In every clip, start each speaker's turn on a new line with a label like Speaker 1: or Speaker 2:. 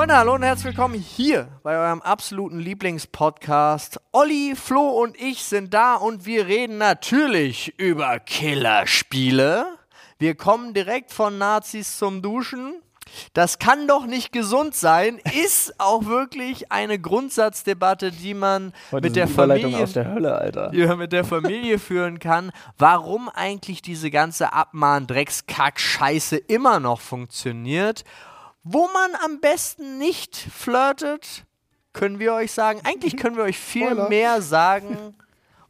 Speaker 1: Freunde, hallo und herzlich willkommen hier bei eurem absoluten Lieblingspodcast. Olli, Flo und ich sind da und wir reden natürlich über Killerspiele. Wir kommen direkt von Nazis zum Duschen. Das kann doch nicht gesund sein, ist auch wirklich eine Grundsatzdebatte, die man
Speaker 2: Heute
Speaker 1: mit der Familie
Speaker 2: der Hölle,
Speaker 1: man mit der Familie führen kann, warum eigentlich diese ganze Abmahn-Dreckskack-Scheiße immer noch funktioniert, wo man am besten nicht flirtet, können wir euch sagen. Eigentlich können wir euch viel
Speaker 3: Spoiler.
Speaker 1: mehr sagen,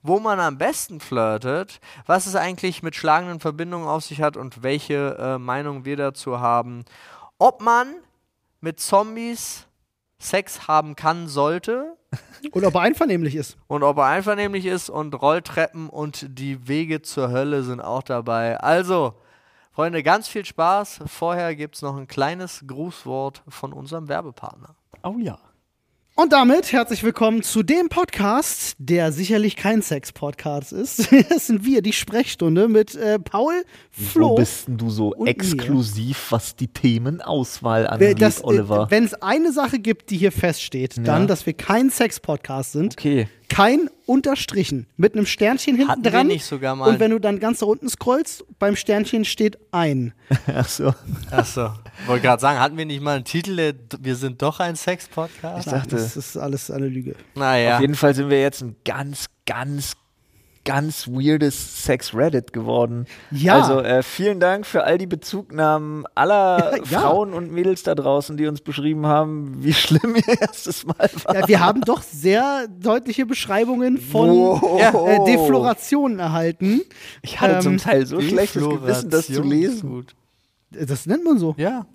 Speaker 1: wo man am besten flirtet, was es eigentlich mit schlagenden Verbindungen auf sich hat und welche äh, Meinung wir dazu haben. Ob man mit Zombies Sex haben kann, sollte,
Speaker 3: Und ob er einvernehmlich ist.
Speaker 1: und ob er einvernehmlich ist und Rolltreppen und die Wege zur Hölle sind auch dabei. Also, Freunde, ganz viel Spaß. Vorher gibt es noch ein kleines Grußwort von unserem Werbepartner.
Speaker 2: Oh ja.
Speaker 3: Und damit herzlich willkommen zu dem Podcast, der sicherlich kein Sex-Podcast ist. Das sind wir, die Sprechstunde mit äh, Paul, Flo.
Speaker 2: Wo bist denn du so
Speaker 3: und mir.
Speaker 2: exklusiv, was die Themenauswahl angeht,
Speaker 3: das,
Speaker 2: Oliver?
Speaker 3: Wenn es eine Sache gibt, die hier feststeht, dann,
Speaker 2: Ja.
Speaker 3: dass wir kein Sex-Podcast sind.
Speaker 2: okay.
Speaker 3: Kein unterstrichen. Mit einem Sternchen hinten
Speaker 1: Hatten wir
Speaker 3: dran.
Speaker 1: nicht sogar mal-
Speaker 3: Und wenn du dann ganz da unten scrollst, beim Sternchen steht ein.
Speaker 2: Ach so.
Speaker 1: Achso, wollte gerade sagen, hatten wir nicht mal einen Titel, wir sind doch ein Sex-Podcast?
Speaker 2: Ich dachte,
Speaker 3: Das ist alles eine Lüge.
Speaker 1: Naja.
Speaker 2: auf jeden Fall sind wir jetzt ein ganz, ganz, ganz weirdes Sex-Reddit geworden.
Speaker 3: Ja.
Speaker 2: Also äh, vielen Dank für all die Bezugnahmen aller
Speaker 3: Ja.
Speaker 2: Frauen und Mädels da draußen, die uns beschrieben haben, wie schlimm ihr erstes Mal war.
Speaker 3: Ja, wir haben doch sehr deutliche Beschreibungen von
Speaker 2: Wow.
Speaker 3: äh, Deflorationen erhalten.
Speaker 2: Ich hatte
Speaker 3: Ähm,
Speaker 2: zum Teil so schlechtes Gewissen, das zu lesen.
Speaker 1: Gut.
Speaker 3: Das nennt man so.
Speaker 1: Ja.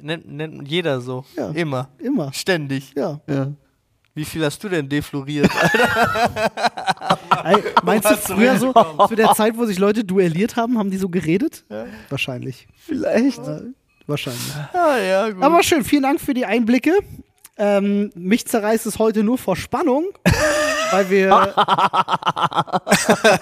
Speaker 1: Nennt, nennt jeder so.
Speaker 3: Ja.
Speaker 1: Immer.
Speaker 3: Immer.
Speaker 1: Ständig.
Speaker 3: Ja.
Speaker 2: Ja.
Speaker 1: Wie viel hast du denn defloriert?
Speaker 3: Meinst du früher so, zu der Zeit, wo sich Leute duelliert haben, haben die so geredet? Wahrscheinlich.
Speaker 2: Vielleicht.
Speaker 3: Äh, wahrscheinlich.
Speaker 1: ah, ja, gut.
Speaker 3: Aber schön, vielen Dank für die Einblicke. Ähm, mich zerreißt es heute nur vor Spannung, weil wir.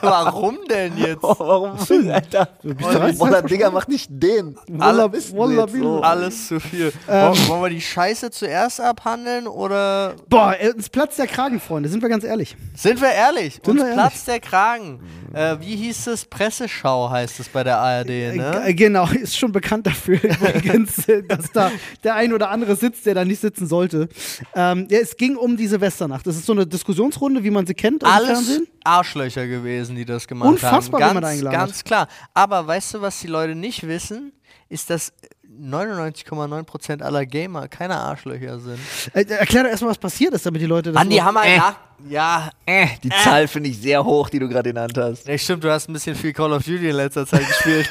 Speaker 1: Warum denn jetzt?
Speaker 2: Oh, warum? Alter.
Speaker 3: es
Speaker 2: Digga, mach nicht den. Alle wissen
Speaker 3: Walla-
Speaker 2: jetzt so.
Speaker 1: Alles zu viel.
Speaker 3: Ähm.
Speaker 1: wollen, wir die Scheiße zuerst abhandeln oder
Speaker 3: Boah, äh, uns platzt der Kragen, Freunde, sind wir ganz ehrlich.
Speaker 1: sind wir ehrlich? Uns
Speaker 3: wir ehrlich?
Speaker 1: platzt der Kragen. Äh, wie hieß es? Presseschau heißt es bei der ARD, ne?
Speaker 3: Äh, genau, ist schon bekannt dafür übrigens, äh, dass da der ein oder andere sitzt, der da nicht sitzen sollte. Ähm, ja, es ging um die Silvesternacht. Das ist so eine Diskussionsrunde, wie man sie kennt aus
Speaker 1: Alles
Speaker 3: Fernsehen.
Speaker 1: Arschlöcher gewesen, die das gemacht
Speaker 3: Unfassbar,
Speaker 1: haben.
Speaker 3: man
Speaker 1: Ganz,
Speaker 3: eingeladen
Speaker 1: ganz klar. Aber weißt du, was die Leute nicht wissen? Ist, dass 99,9% aller Gamer keine Arschlöcher sind.
Speaker 3: Äh, erklär doch erstmal, was passiert ist, damit die Leute das.
Speaker 1: Andi,
Speaker 3: so-
Speaker 1: haben wir
Speaker 2: Äh.
Speaker 1: nach. Ja,
Speaker 2: Äh, die Zahl finde ich sehr hoch, die du gerade genannt hast.
Speaker 1: ja, stimmt, du hast ein bisschen viel Call of Duty in letzter Zeit gespielt.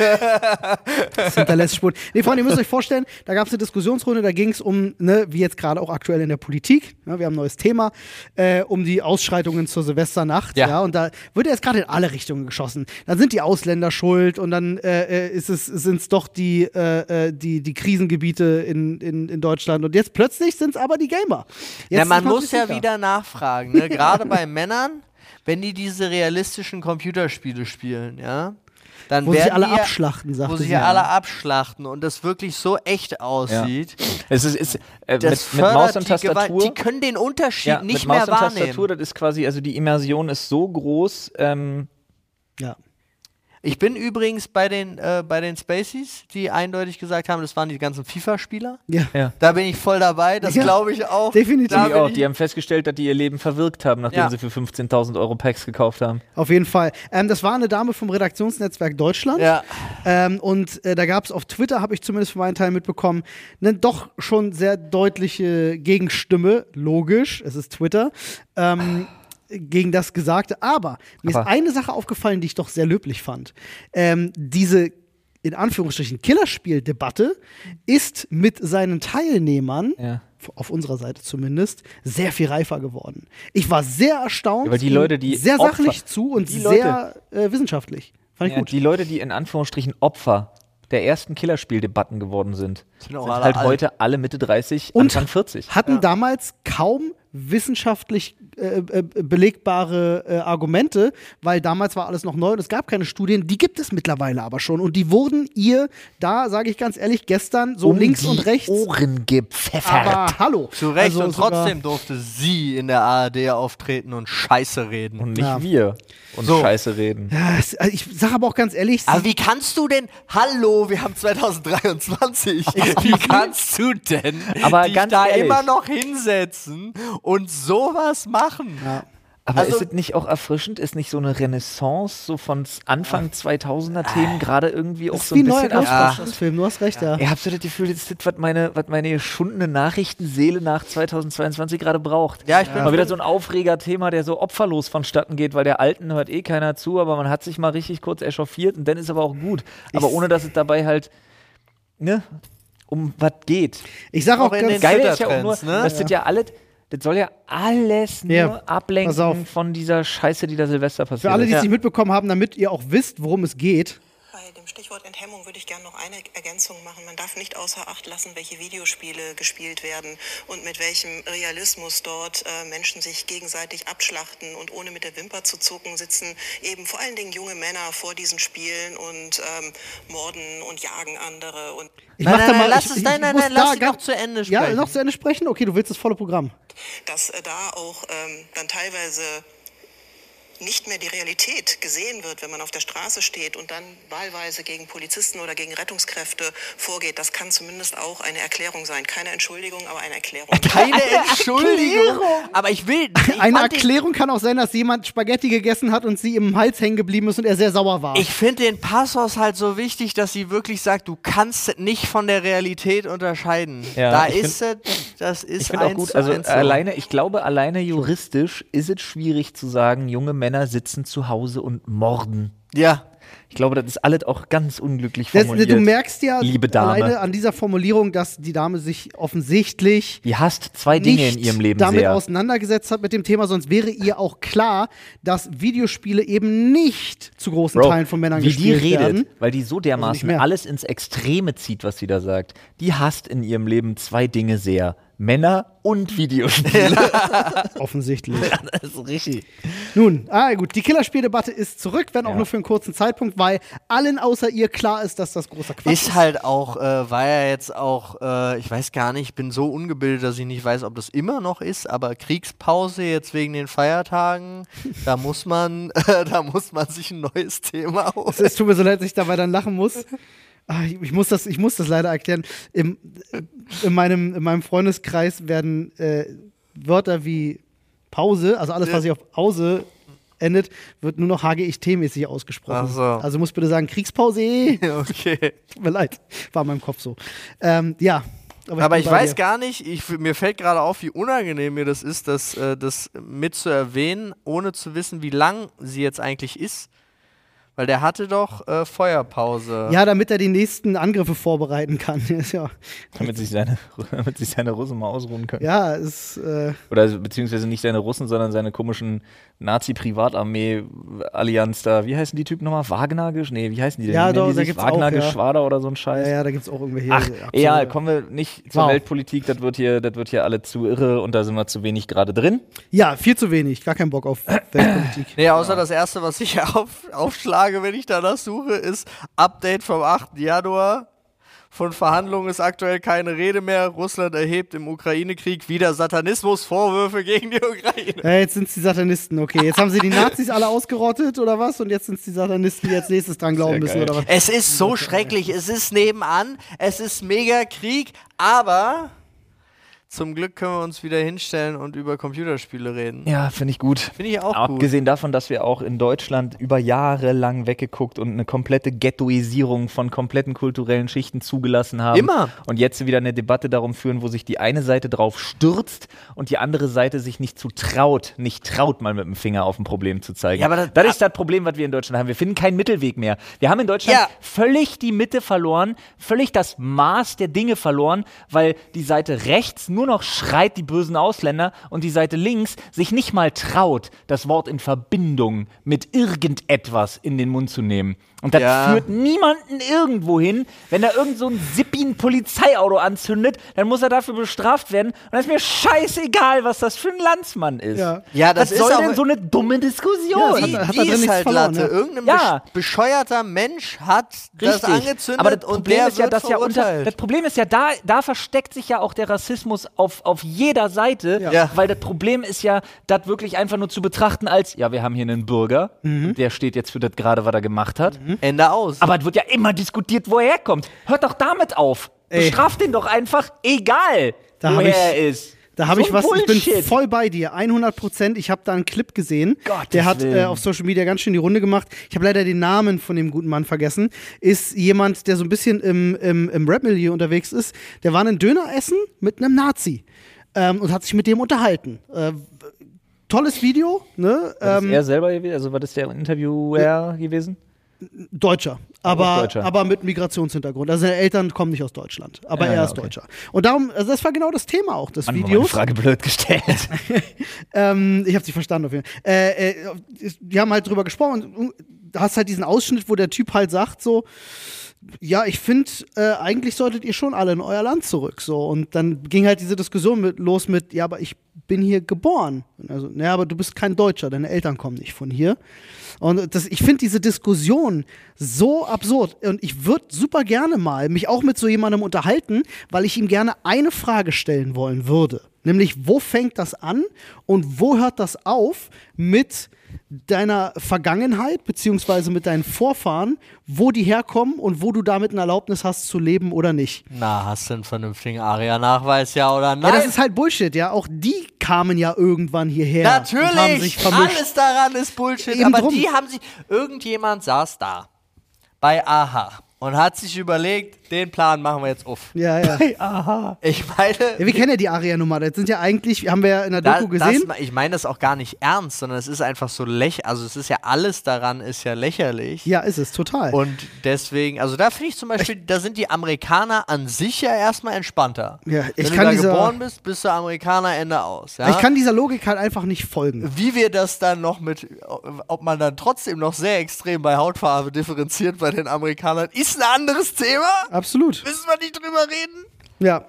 Speaker 3: Das hinterlässt Spuren. Nee, Freunde, ihr müsst euch vorstellen, da gab es eine Diskussionsrunde, da ging es um, ne, wie jetzt gerade auch aktuell in der Politik, ne, wir haben ein neues Thema, äh, um die Ausschreitungen zur Silvesternacht. Ja.
Speaker 1: Ja.
Speaker 3: und da wird jetzt gerade in alle Richtungen geschossen. Dann sind die Ausländer schuld und dann äh, äh, ist es, sind es doch die, äh, äh, die, die Krisengebiete in, in, in Deutschland. Und jetzt plötzlich sind es aber die Gamer. Jetzt
Speaker 1: ja, man muss ja wieder nachfragen, ne? Gerade bei Männern, wenn die diese realistischen Computerspiele spielen, ja, dann
Speaker 3: Wo
Speaker 1: werden
Speaker 3: sich alle
Speaker 1: die ja-
Speaker 3: abschlachten, sagte
Speaker 1: wo
Speaker 3: sie.
Speaker 1: ja alle abschlachten und das wirklich so echt aussieht.
Speaker 2: Es ist, ist äh, mit,
Speaker 1: Das
Speaker 2: mit Maus und
Speaker 1: die
Speaker 2: Tastatur.
Speaker 1: Gewalt. Die können den Unterschied
Speaker 2: ja,
Speaker 1: nicht
Speaker 2: mit Maus
Speaker 1: mehr
Speaker 2: und
Speaker 1: wahrnehmen.
Speaker 2: Tastatur, das ist quasi, also die Immersion ist so groß. Ähm,
Speaker 3: Ja.
Speaker 1: Ich bin übrigens bei den, äh, bei den Spaceys, die eindeutig gesagt haben, das waren die ganzen FIFA-Spieler.
Speaker 3: Ja.
Speaker 2: ja.
Speaker 1: Da bin ich voll dabei, das
Speaker 3: Ja,
Speaker 1: glaube ich auch.
Speaker 3: definitiv.
Speaker 1: Da
Speaker 2: auch, die haben festgestellt, dass die ihr Leben verwirkt haben, nachdem
Speaker 1: Ja.
Speaker 2: sie für 15.000 Euro Packs gekauft haben.
Speaker 3: Auf jeden Fall. Ähm, das war eine Dame vom Redaktionsnetzwerk Deutschland.
Speaker 1: ja.
Speaker 3: Ähm, und äh, da gab es auf Twitter, habe ich zumindest für meinen Teil mitbekommen, eine doch schon sehr deutliche Gegenstimme. Logisch, es ist Twitter. Ähm, gegen das Gesagte. Aber mir
Speaker 2: Aber-
Speaker 3: ist eine Sache aufgefallen, die ich doch sehr löblich fand. Ähm, diese in Anführungsstrichen Killerspiel-Debatte ist mit seinen Teilnehmern,
Speaker 2: Ja.
Speaker 3: auf unserer Seite zumindest, sehr viel reifer geworden. Ich war sehr erstaunt.
Speaker 2: Ja, aber die Leute, die
Speaker 3: sehr
Speaker 2: Opfer-
Speaker 3: sachlich zu und
Speaker 2: die
Speaker 3: sehr äh, wissenschaftlich. Fand ich
Speaker 2: Ja,
Speaker 3: gut.
Speaker 2: die Leute, die in Anführungsstrichen Opfer der ersten Killerspieldebatten geworden sind,
Speaker 1: Sind
Speaker 2: sind halt
Speaker 1: alt.
Speaker 2: heute alle Mitte 30,
Speaker 3: Und
Speaker 2: Anfang 40.
Speaker 3: hatten damals kaum wissenschaftlich äh, äh, belegbare äh, Argumente, weil damals war alles noch neu und es gab keine Studien. Die gibt es mittlerweile aber schon und die wurden ihr da, sage ich ganz ehrlich, gestern so
Speaker 2: um
Speaker 3: links
Speaker 2: die
Speaker 3: und rechts.
Speaker 2: Ohren gepfeffert.
Speaker 3: Aber hallo.
Speaker 1: Zu Recht
Speaker 3: Also
Speaker 1: und trotzdem durfte sie in der ARD auftreten und Scheiße reden.
Speaker 2: und nicht
Speaker 3: Ja.
Speaker 2: wir und
Speaker 1: So.
Speaker 2: Scheiße reden.
Speaker 3: Ja, also ich sage aber auch ganz ehrlich,
Speaker 1: Aber wie kannst du denn, hallo, wir haben 2023, wie kannst du denn
Speaker 2: Aber
Speaker 1: dich
Speaker 2: ganz
Speaker 1: da
Speaker 2: ehrlich.
Speaker 1: immer noch hinsetzen und sowas machen?
Speaker 3: Ja.
Speaker 2: Aber
Speaker 1: Also-
Speaker 2: ist es nicht auch erfrischend? Ist nicht so eine Renaissance so von Anfang 2000er Themen gerade irgendwie auch so
Speaker 3: wie
Speaker 2: ein bisschen
Speaker 1: Ja.
Speaker 3: Ghostbusters-Film, du hast recht, ja.
Speaker 2: Ich habe so das Gefühl, das ist, was meine, was meine geschundene Nachrichtenseele nach 2022 gerade braucht.
Speaker 1: Ja, ich bin
Speaker 2: Mal wieder so ein Aufreger-Thema, der so opferlos vonstatten geht, weil der Alten hört eh keiner zu, aber man hat sich mal richtig kurz echauffiert und dann ist aber auch gut. Aber
Speaker 3: Ich-
Speaker 2: ohne, dass es dabei halt, ne, um was geht.
Speaker 3: Ich sage auch,
Speaker 1: Auch in
Speaker 3: ganz
Speaker 1: den
Speaker 2: Geil ist ja auch nur,
Speaker 1: ne?
Speaker 2: dass das ja alles, das soll ja alles nur
Speaker 3: Ja,
Speaker 2: ablenken von dieser Scheiße, die da Silvester passiert
Speaker 3: für alle, die es nicht mitbekommen haben, damit ihr auch wisst, worum es geht.
Speaker 4: Stichwort Enthemmung würde ich gerne noch eine Ergänzung machen. Man darf nicht außer Acht lassen, welche Videospiele gespielt werden und mit welchem Realismus dort äh, Menschen sich gegenseitig abschlachten und ohne mit der Wimper zu zucken sitzen eben vor allen Dingen junge Männer vor diesen Spielen und ähm, morden und jagen andere und
Speaker 3: Ich
Speaker 1: Nein,
Speaker 3: mach
Speaker 1: nein,
Speaker 3: mal,
Speaker 1: lass
Speaker 3: ich,
Speaker 1: es-
Speaker 3: ich
Speaker 1: nein, nein, nein, lass
Speaker 3: ganz-
Speaker 1: noch zu Ende
Speaker 3: Ja,
Speaker 1: sprechen.
Speaker 3: noch zu Ende sprechen? Okay, du willst das volle Programm.
Speaker 4: dass äh, da auch ähm, dann teilweise nicht mehr die Realität gesehen wird, wenn man auf der Straße steht und dann wahlweise gegen Polizisten oder gegen Rettungskräfte vorgeht. Das kann zumindest auch eine Erklärung sein. Keine Entschuldigung, aber eine Erklärung.
Speaker 1: Keine Entschuldigung. Aber ich will. Ich
Speaker 3: Eine Erklärung kann auch sein, dass jemand Spaghetti gegessen hat und sie im Hals hängen geblieben ist und er sehr sauer war.
Speaker 1: Ich finde den Passus halt so wichtig, dass sie wirklich sagt, du kannst nicht von der Realität unterscheiden.
Speaker 2: Ja,
Speaker 1: da
Speaker 2: ich
Speaker 1: ist es, das ist
Speaker 2: Ich finde auch
Speaker 1: eins
Speaker 2: gut,
Speaker 1: zu
Speaker 2: also
Speaker 1: eins
Speaker 2: alleine, ich glaube, alleine juristisch ist es schwierig zu sagen, junge Männer sitzen zu Hause und morden.
Speaker 1: Ja.
Speaker 2: Ich glaube, das ist alles auch ganz unglücklich
Speaker 3: Das,
Speaker 2: formuliert.
Speaker 3: du merkst ja
Speaker 2: liebe Dame.
Speaker 3: alleine an dieser Formulierung, dass die Dame sich offensichtlich
Speaker 2: Die hasst zwei Dinge in ihrem Leben
Speaker 3: damit
Speaker 2: sehr.
Speaker 3: auseinandergesetzt hat mit dem Thema, sonst wäre ihr auch klar, dass Videospiele eben nicht zu großen
Speaker 2: Bro,
Speaker 3: Teilen von Männern
Speaker 2: wie die
Speaker 3: gespielt
Speaker 2: redet,
Speaker 3: werden.
Speaker 2: weil die so
Speaker 3: nicht
Speaker 2: dermaßen alles ins Extreme zieht, was sie da sagt. Die hasst in ihrem Leben zwei Dinge sehr. Männer und Videospiele.
Speaker 3: Offensichtlich.
Speaker 2: das ist richtig.
Speaker 3: Nun, ah gut, die Killerspieldebatte ist zurück, wenn auch
Speaker 2: Ja.
Speaker 3: nur für einen kurzen Zeitpunkt, weil allen außer ihr klar ist, dass das großer Quatsch ist.
Speaker 1: Ist halt auch, äh, war ja jetzt auch, äh, ich weiß gar nicht, ich bin so ungebildet, dass ich nicht weiß, ob das immer noch ist, aber Kriegspause jetzt wegen den Feiertagen, da muss man, äh, da muss man sich ein neues Thema holen.
Speaker 3: Es tut mir so leid, dass ich dabei dann lachen muss. Ah, Ich, ich, muss das, ich muss das leider erklären. Im, in, meinem, in meinem Freundeskreis werden äh, Wörter wie Pause, also alles, was sich auf Pause endet, wird nur noch HGIT-mäßig ausgesprochen.
Speaker 1: Ach so.
Speaker 3: Also muss bitte sagen Kriegspause.
Speaker 1: Okay.
Speaker 3: Tut mir leid, war in meinem Kopf so. Ähm, ja.
Speaker 1: Aber ich
Speaker 3: bei
Speaker 1: weiß
Speaker 3: dir.
Speaker 1: gar nicht, ich, mir fällt gerade auf, wie unangenehm mir das ist, das, äh, das mit zu erwähnen, ohne zu wissen, wie lang sie jetzt eigentlich ist. Weil der hatte doch äh, Feuerpause.
Speaker 3: Ja, damit er die nächsten Angriffe vorbereiten kann. Ja,
Speaker 2: Damit sich seine, damit sich seine Russen mal ausruhen können.
Speaker 3: ja, ist. Äh,
Speaker 2: Oder beziehungsweise nicht seine Russen, sondern seine komischen Nazi-Privatarmee-Allianz da. Wie heißen die Typen nochmal? Wagner? gesch- Nee, wie heißen die denn?
Speaker 3: Ja, doch,
Speaker 2: die
Speaker 3: da gibt's auch,
Speaker 2: Wagner
Speaker 3: ja.
Speaker 2: Geschwader oder so ein
Speaker 3: ja,
Speaker 2: Scheiß.
Speaker 3: ja, da gibt es auch irgendwelche.
Speaker 2: Ach, egal, kommen wir nicht zur
Speaker 3: Wow.
Speaker 2: Weltpolitik, das wird hier, das wird hier alle zu irre und da sind wir zu wenig gerade drin.
Speaker 3: Ja, viel zu wenig. Gar keinen Bock auf Weltpolitik.
Speaker 1: Nee, außer das erste, was ich auf, aufschlage, wenn ich danach suche, ist Update vom 8. Januar. Von Verhandlungen ist aktuell keine Rede mehr. Russland erhebt im Ukraine-Krieg wieder Satanismus-Vorwürfe gegen die Ukraine.
Speaker 3: Ja, jetzt sind es die Satanisten, okay. Jetzt haben sie die Nazis alle ausgerottet oder was? Und jetzt sind es die Satanisten, die als nächstes dran glauben
Speaker 2: Sehr
Speaker 3: müssen
Speaker 2: geil.
Speaker 3: oder was?
Speaker 1: Es ist so schrecklich. Es ist nebenan. Es ist mega Krieg. Aber zum Glück können wir uns wieder hinstellen und über Computerspiele reden.
Speaker 2: Ja, finde ich gut.
Speaker 1: Finde ich auch gut.
Speaker 2: Abgesehen davon, dass wir auch in Deutschland über Jahre lang weggeguckt und eine komplette Ghettoisierung von kompletten kulturellen Schichten zugelassen haben.
Speaker 1: Immer.
Speaker 2: Und jetzt wieder eine Debatte darum führen, wo sich die eine Seite drauf stürzt und die andere Seite sich nicht zu traut, nicht traut, mal mit dem Finger auf ein Problem zu zeigen.
Speaker 1: Ja, aber das-
Speaker 2: das ist das Problem, was wir in Deutschland haben. Wir finden keinen Mittelweg mehr. Wir haben in Deutschland
Speaker 1: Ja.
Speaker 2: völlig die Mitte verloren, völlig das Maß der Dinge verloren, weil die Seite rechts nur noch schreit die bösen Ausländer und die Seite links sich nicht mal traut, das Wort in Verbindung mit irgendetwas in den Mund zu nehmen. Und das
Speaker 1: Ja.
Speaker 2: führt niemanden irgendwo hin. Wenn da irgend so ein Sippi ein Polizeiauto anzündet, dann muss er dafür bestraft werden. Und dann ist mir scheißegal, was das für ein Landsmann ist.
Speaker 3: Ja.
Speaker 1: Ja, das ist
Speaker 2: soll denn so eine dumme Diskussion?
Speaker 3: Ja,
Speaker 1: Die,
Speaker 3: hat hat
Speaker 1: die ist halt
Speaker 3: verloren,
Speaker 1: Latte.
Speaker 3: ja.
Speaker 1: Irgendein
Speaker 2: Ja.
Speaker 1: besch bescheuerter Mensch hat das
Speaker 2: Richtig.
Speaker 1: angezündet
Speaker 2: Aber das
Speaker 1: und
Speaker 2: Problem
Speaker 1: der
Speaker 2: ist ja, dass ja unter, das Problem ist ja, da, da versteckt sich ja auch der Rassismus auf, auf jeder Seite,
Speaker 3: Ja.
Speaker 1: Ja.
Speaker 2: weil das Problem ist ja, das wirklich einfach nur zu betrachten als, ja, wir haben hier einen Bürger,
Speaker 3: Mhm.
Speaker 2: der steht jetzt für das gerade, was er gemacht hat.
Speaker 1: Ende aus.
Speaker 2: Aber es wird ja immer diskutiert, wo er herkommt. Hört doch damit auf.
Speaker 3: Ey.
Speaker 2: Bestraft den doch einfach, egal,
Speaker 3: Da
Speaker 2: woher
Speaker 3: ich-
Speaker 2: er ist.
Speaker 3: Da habe
Speaker 2: So
Speaker 3: ich was, ich bin
Speaker 2: Bullshit.
Speaker 3: voll bei dir, 100 Prozent. Ich habe da einen Clip gesehen,
Speaker 2: Gottes
Speaker 3: der hat äh, auf Social Media ganz schön die Runde gemacht. Ich habe leider den Namen von dem guten Mann vergessen. Ist jemand, der so ein bisschen im, im, im Rap-Milieu unterwegs ist. Der war einen Döner essen mit einem Nazi ähm, und hat sich mit dem unterhalten. Äh, tolles Video, ne?
Speaker 2: Was ist
Speaker 3: Ähm,
Speaker 2: er selber gewesen? Also war das der Interviewer gewesen?
Speaker 3: Deutscher, aber,
Speaker 2: Deutscher.
Speaker 3: aber mit Migrationshintergrund. Also seine Eltern kommen nicht aus Deutschland, aber
Speaker 2: Ja,
Speaker 3: er ist
Speaker 2: okay.
Speaker 3: Deutscher. Und darum, also das war genau das Thema auch des
Speaker 2: Mann,
Speaker 3: Videos.
Speaker 2: Frage blöd gestellt.
Speaker 3: Ähm, ich habe sie verstanden auf jeden Fall. Äh, äh, die haben halt drüber gesprochen und du hast halt diesen Ausschnitt, wo der Typ halt sagt so, ja, ich finde, äh, eigentlich solltet ihr schon alle in euer Land zurück. So. Und dann ging halt diese Diskussion mit, los mit, ja, aber ich bin hier geboren. Also, naja, aber du bist kein Deutscher, deine Eltern kommen nicht von hier. Und das, ich finde diese Diskussion so absurd. Und ich würde super gerne mal mich auch mit so jemandem unterhalten, weil ich ihm gerne eine Frage stellen wollen würde. Nämlich, wo fängt das an und wo hört das auf mit deiner Vergangenheit, beziehungsweise mit deinen Vorfahren, wo die herkommen und wo du damit eine Erlaubnis hast zu leben oder nicht.
Speaker 1: Na, hast du einen vernünftigen ARIA-Nachweis, ja oder nein?
Speaker 3: Ja, das ist halt Bullshit, ja. Auch die kamen ja irgendwann hierher. Und haben sich
Speaker 1: Natürlich, alles daran ist Bullshit.
Speaker 3: Eben
Speaker 1: aber
Speaker 3: drum.
Speaker 1: die haben sich, irgendjemand saß da bei AHA und hat sich überlegt, den Plan machen wir jetzt auf.
Speaker 3: Ja, ja.
Speaker 1: Ich meine,
Speaker 3: ja wir kennen ja die Aria-Nummer. Das sind ja eigentlich, haben wir ja in der
Speaker 1: da,
Speaker 3: Doku gesehen.
Speaker 1: Das, ich meine das auch gar nicht ernst, sondern es ist einfach so lächerlich. Also es ist ja alles daran ist ja lächerlich.
Speaker 3: ja, ist es, total.
Speaker 1: Und deswegen, also da finde ich zum Beispiel, da sind die Amerikaner an sich ja erstmal entspannter.
Speaker 3: Ja, ich
Speaker 1: Wenn
Speaker 3: kann
Speaker 1: du da
Speaker 3: dieser-
Speaker 1: geboren bist, bist du Amerikaner, Ende aus. Ja?
Speaker 3: Ich kann dieser Logik halt einfach nicht folgen.
Speaker 1: Wie wir das dann noch mit, ob man dann trotzdem noch sehr extrem bei Hautfarbe differenziert bei den Amerikanern, ist ein anderes Thema.
Speaker 3: Absolut.
Speaker 1: Müssen wir nicht drüber reden?
Speaker 3: Ja.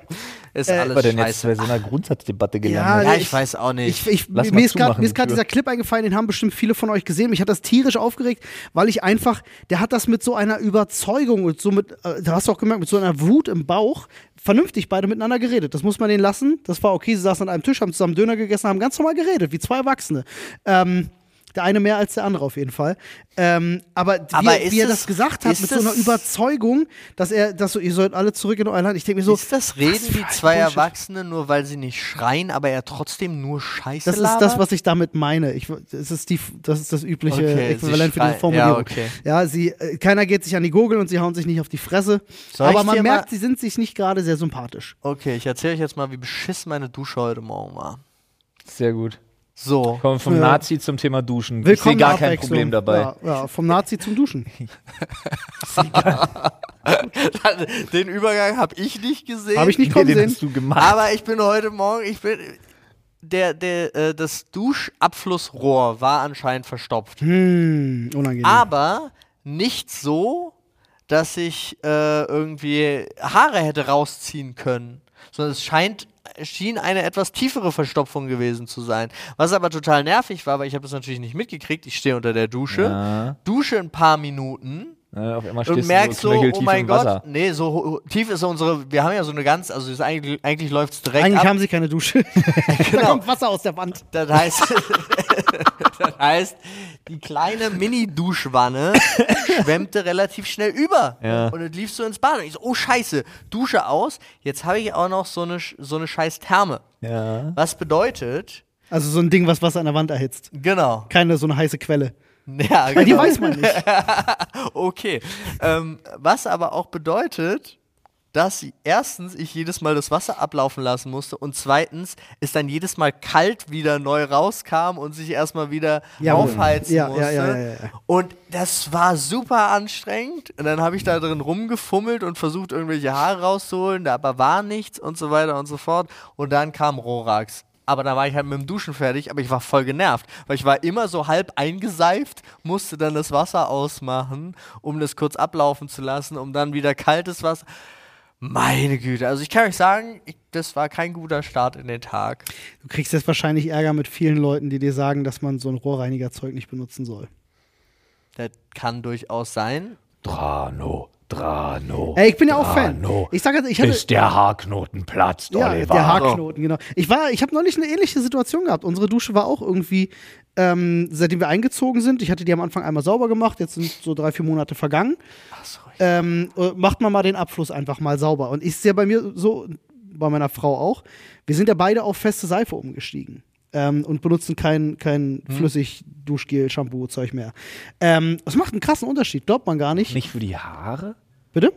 Speaker 1: Ist
Speaker 3: Äh,
Speaker 1: alles
Speaker 2: war denn jetzt
Speaker 1: scheiße.
Speaker 2: bei so einer Grundsatzdebatte
Speaker 3: Ja,
Speaker 2: gelandet?
Speaker 1: Ja,
Speaker 3: ich-
Speaker 1: ich weiß auch nicht.
Speaker 3: Ich, ich,
Speaker 2: Lass
Speaker 3: mir
Speaker 2: mal
Speaker 3: ist gerade
Speaker 2: zumachen, die Tür.
Speaker 3: dieser Clip eingefallen, den haben bestimmt viele von euch gesehen. Mich hat das tierisch aufgeregt, weil ich einfach, der hat das mit so einer Überzeugung und so mit, äh, da hast du auch gemerkt, mit so einer Wut im Bauch vernünftig beide miteinander geredet. Das muss man denen lassen. Das war okay. Sie saßen an einem Tisch, haben zusammen Döner gegessen, haben ganz normal geredet, wie zwei Erwachsene. Ähm, der eine mehr als der andere auf jeden Fall. Ähm, aber, wie,
Speaker 1: Aber
Speaker 3: er-
Speaker 1: ist
Speaker 3: wie er
Speaker 1: es-
Speaker 3: das gesagt hat,
Speaker 1: ist
Speaker 3: mit so einer Überzeugung, dass er, dass so, ihr sollt alle zurück in euer Land. Ich denke mir so,
Speaker 1: ist das Reden wie zwei
Speaker 3: Bullshit.
Speaker 1: Erwachsene, nur weil sie nicht schreien, aber er trotzdem nur Scheiße
Speaker 3: Das ist
Speaker 1: labert?
Speaker 3: das, was ich damit meine. Ich, das, ist die, das ist das übliche
Speaker 1: Okay,
Speaker 3: Äquivalent für diese Formulierung.
Speaker 1: ja, okay.
Speaker 3: Ja, sie, äh, keiner geht sich an die Gurgel und sie hauen sich nicht auf die Fresse.
Speaker 1: Soll
Speaker 3: Aber man merkt, sie sind sich nicht gerade sehr sympathisch.
Speaker 1: Okay, ich erzähle euch jetzt mal, wie beschissen meine Dusche heute Morgen war.
Speaker 2: Sehr gut.
Speaker 1: So.
Speaker 2: Kommen wir vom
Speaker 3: Ja.
Speaker 2: Nazi zum Thema Duschen.
Speaker 3: Willkommen
Speaker 2: ich sehe gar kein. Problem dabei.
Speaker 3: Ja, ja, vom Nazi zum Duschen.
Speaker 1: Den Übergang habe ich nicht gesehen.
Speaker 3: Habe ich nicht
Speaker 2: Nee,
Speaker 3: kommen
Speaker 2: den
Speaker 3: sehen.
Speaker 2: hast du gemacht.
Speaker 1: Aber ich bin heute Morgen, ich bin. Der, der, äh, das Duschabflussrohr war anscheinend verstopft.
Speaker 3: Hm, unangenehm.
Speaker 1: Aber nicht so, dass ich äh, irgendwie Haare hätte rausziehen können. Sondern es scheint, schien eine etwas tiefere Verstopfung gewesen zu sein. Was aber total nervig war, weil ich habe das natürlich nicht mitgekriegt. Ich stehe unter der Dusche,
Speaker 2: Ja.
Speaker 1: dusche ein paar Minuten
Speaker 2: Äh, auf einmal
Speaker 1: und
Speaker 2: stehst
Speaker 1: merkst
Speaker 2: du
Speaker 1: so,
Speaker 2: so,
Speaker 1: oh mein Gott,
Speaker 2: Wasser.
Speaker 1: nee, so tief ist unsere, wir haben ja so eine ganz, also ist eigentlich, eigentlich läuft es direkt
Speaker 3: Eigentlich
Speaker 1: ab.
Speaker 3: haben sie keine Dusche. da
Speaker 1: Genau.
Speaker 3: kommt Wasser aus der Wand.
Speaker 1: Das heißt, das heißt, die kleine Mini-Duschwanne schwemmte relativ schnell über.
Speaker 2: Ja.
Speaker 1: Und es lief so ins Bad. Und ich so, oh Scheiße, Dusche aus. Jetzt habe ich auch noch so eine, so eine scheiß Therme.
Speaker 2: Ja.
Speaker 1: Was bedeutet,
Speaker 3: Also so ein Ding, was Wasser an der Wand erhitzt.
Speaker 1: genau.
Speaker 3: Keine so eine heiße Quelle.
Speaker 1: Ja,
Speaker 3: Weil die
Speaker 1: genau.
Speaker 3: weiß man nicht.
Speaker 1: Okay. Ähm, was aber auch bedeutet, dass erstens ich jedes Mal das Wasser ablaufen lassen musste und zweitens es dann jedes Mal kalt wieder neu rauskam und sich erstmal wieder
Speaker 3: Ja,
Speaker 1: aufheizen
Speaker 3: ja,
Speaker 1: musste.
Speaker 3: ja, ja, ja, ja.
Speaker 1: Und das war super anstrengend. Und dann habe ich da drin rumgefummelt und versucht, irgendwelche Haare rauszuholen, da aber war nichts und so weiter und so fort. Und dann kam Rorax. Aber da war ich halt mit dem Duschen fertig, aber ich war voll genervt, weil ich war immer so halb eingeseift, musste dann das Wasser ausmachen, um das kurz ablaufen zu lassen, um dann wieder kaltes Wasser. Meine Güte, also ich kann euch sagen, ich, das war kein guter Start in den Tag.
Speaker 3: Du kriegst jetzt wahrscheinlich Ärger mit vielen Leuten, die dir sagen, dass man so ein Rohrreinigerzeug nicht benutzen soll.
Speaker 1: Das kann durchaus sein.
Speaker 2: Drano, Drano.
Speaker 3: Ey, ich bin ja auch Fan. Ich sage, ich hatte
Speaker 2: bis der Haarknoten platzt,
Speaker 3: ja,
Speaker 2: Oliver.
Speaker 3: der Haarknoten, genau. Ich war, ich habe neulich eine ähnliche Situation gehabt. Unsere Dusche war auch irgendwie, ähm, seitdem wir eingezogen sind. Ich hatte die am Anfang einmal sauber gemacht. Jetzt sind so drei, vier Monate vergangen.
Speaker 1: Ach so,
Speaker 3: ähm, äh, macht man mal den Abfluss einfach mal sauber. Und ist ja bei mir so, bei meiner Frau auch. Wir sind ja beide auf feste Seife umgestiegen. Ähm, und benutzen kein, kein flüssig Duschgel, Shampoo, Zeug mehr. Ähm, das macht einen krassen Unterschied, glaubt man gar nicht.
Speaker 2: Nicht für die Haare?
Speaker 3: Bitte?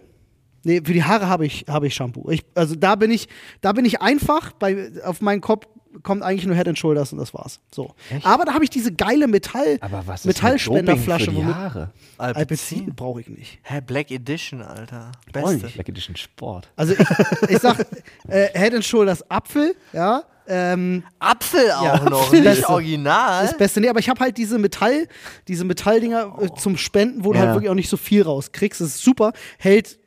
Speaker 3: Nee, für die Haare habe ich, habe ich Shampoo. Ich, also da bin ich, da bin ich einfach, bei, auf meinen Kopf kommt eigentlich nur Head and Shoulders und das war's. So. Aber da habe ich diese geile Metall,
Speaker 2: Aber was ist
Speaker 3: Metallspenderflasche,
Speaker 2: für die
Speaker 3: womit
Speaker 2: Haare?
Speaker 3: Alpecin brauche ich nicht.
Speaker 1: Hä, Black Edition, Alter. Beste.
Speaker 3: nicht.
Speaker 2: Black Edition Sport.
Speaker 3: Also ich, ich sag äh, Head and Shoulders Apfel, ja. Ähm,
Speaker 1: Apfel auch
Speaker 3: Ja,
Speaker 1: noch,
Speaker 3: Apfel
Speaker 1: nicht original.
Speaker 3: das Beste. Nee, aber ich habe halt diese Metall, diese Metalldinger äh, zum Spenden, wo du
Speaker 2: Ja.
Speaker 3: halt wirklich auch nicht so viel rauskriegst. Das ist super. Hält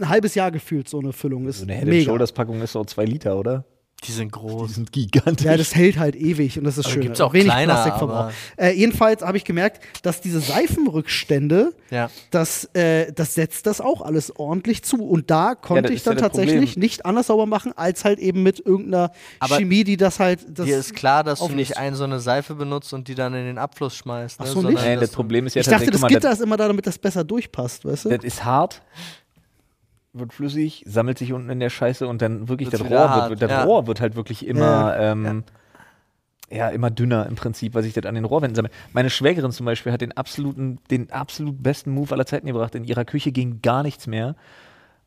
Speaker 3: ein halbes Jahr gefühlt so eine Füllung. Ist
Speaker 2: So eine Head
Speaker 3: mega.
Speaker 2: Shoulders Packung ist so zwei Liter, oder?
Speaker 1: Die sind groß.
Speaker 2: Die sind gigantisch.
Speaker 3: Ja, das hält halt ewig und das ist
Speaker 1: Aber
Speaker 3: schön.
Speaker 1: gibt's auch
Speaker 3: Wenig
Speaker 1: kleiner,
Speaker 3: Plastikverbrauch.
Speaker 1: aber-
Speaker 3: Äh, jedenfalls habe ich gemerkt, dass diese Seifenrückstände,
Speaker 1: Ja.
Speaker 3: das, äh, das setzt das auch alles ordentlich zu. Und da konnte
Speaker 2: das
Speaker 3: ich
Speaker 2: ja
Speaker 3: dann
Speaker 2: das
Speaker 3: tatsächlich
Speaker 2: Problem.
Speaker 3: nicht anders sauber machen, als halt eben mit irgendeiner
Speaker 1: Aber
Speaker 3: Chemie, die das halt. Das
Speaker 1: Dir ist klar, dass du nicht ein so eine Seife benutzt und die dann in den Abfluss schmeißt. Ne?
Speaker 3: Ach so,
Speaker 1: sondern
Speaker 3: nicht?
Speaker 1: Dass
Speaker 2: das
Speaker 1: du-
Speaker 2: Problem ist ja
Speaker 3: Ich dachte, das Gitter ist immer da, damit das besser durchpasst, weißt du?
Speaker 2: Das ist hart, wird flüssig, sammelt sich unten in der Scheiße und dann wirklich das Rohr wird, das
Speaker 1: ja.
Speaker 2: Rohr wird halt wirklich immer
Speaker 3: Ja,
Speaker 2: ähm, ja. immer dünner im Prinzip, weil sich das an den Rohrwänden sammelt. Meine Schwägerin zum Beispiel hat den absoluten, den absolut besten Move aller Zeiten gebracht. In ihrer Küche ging gar nichts mehr.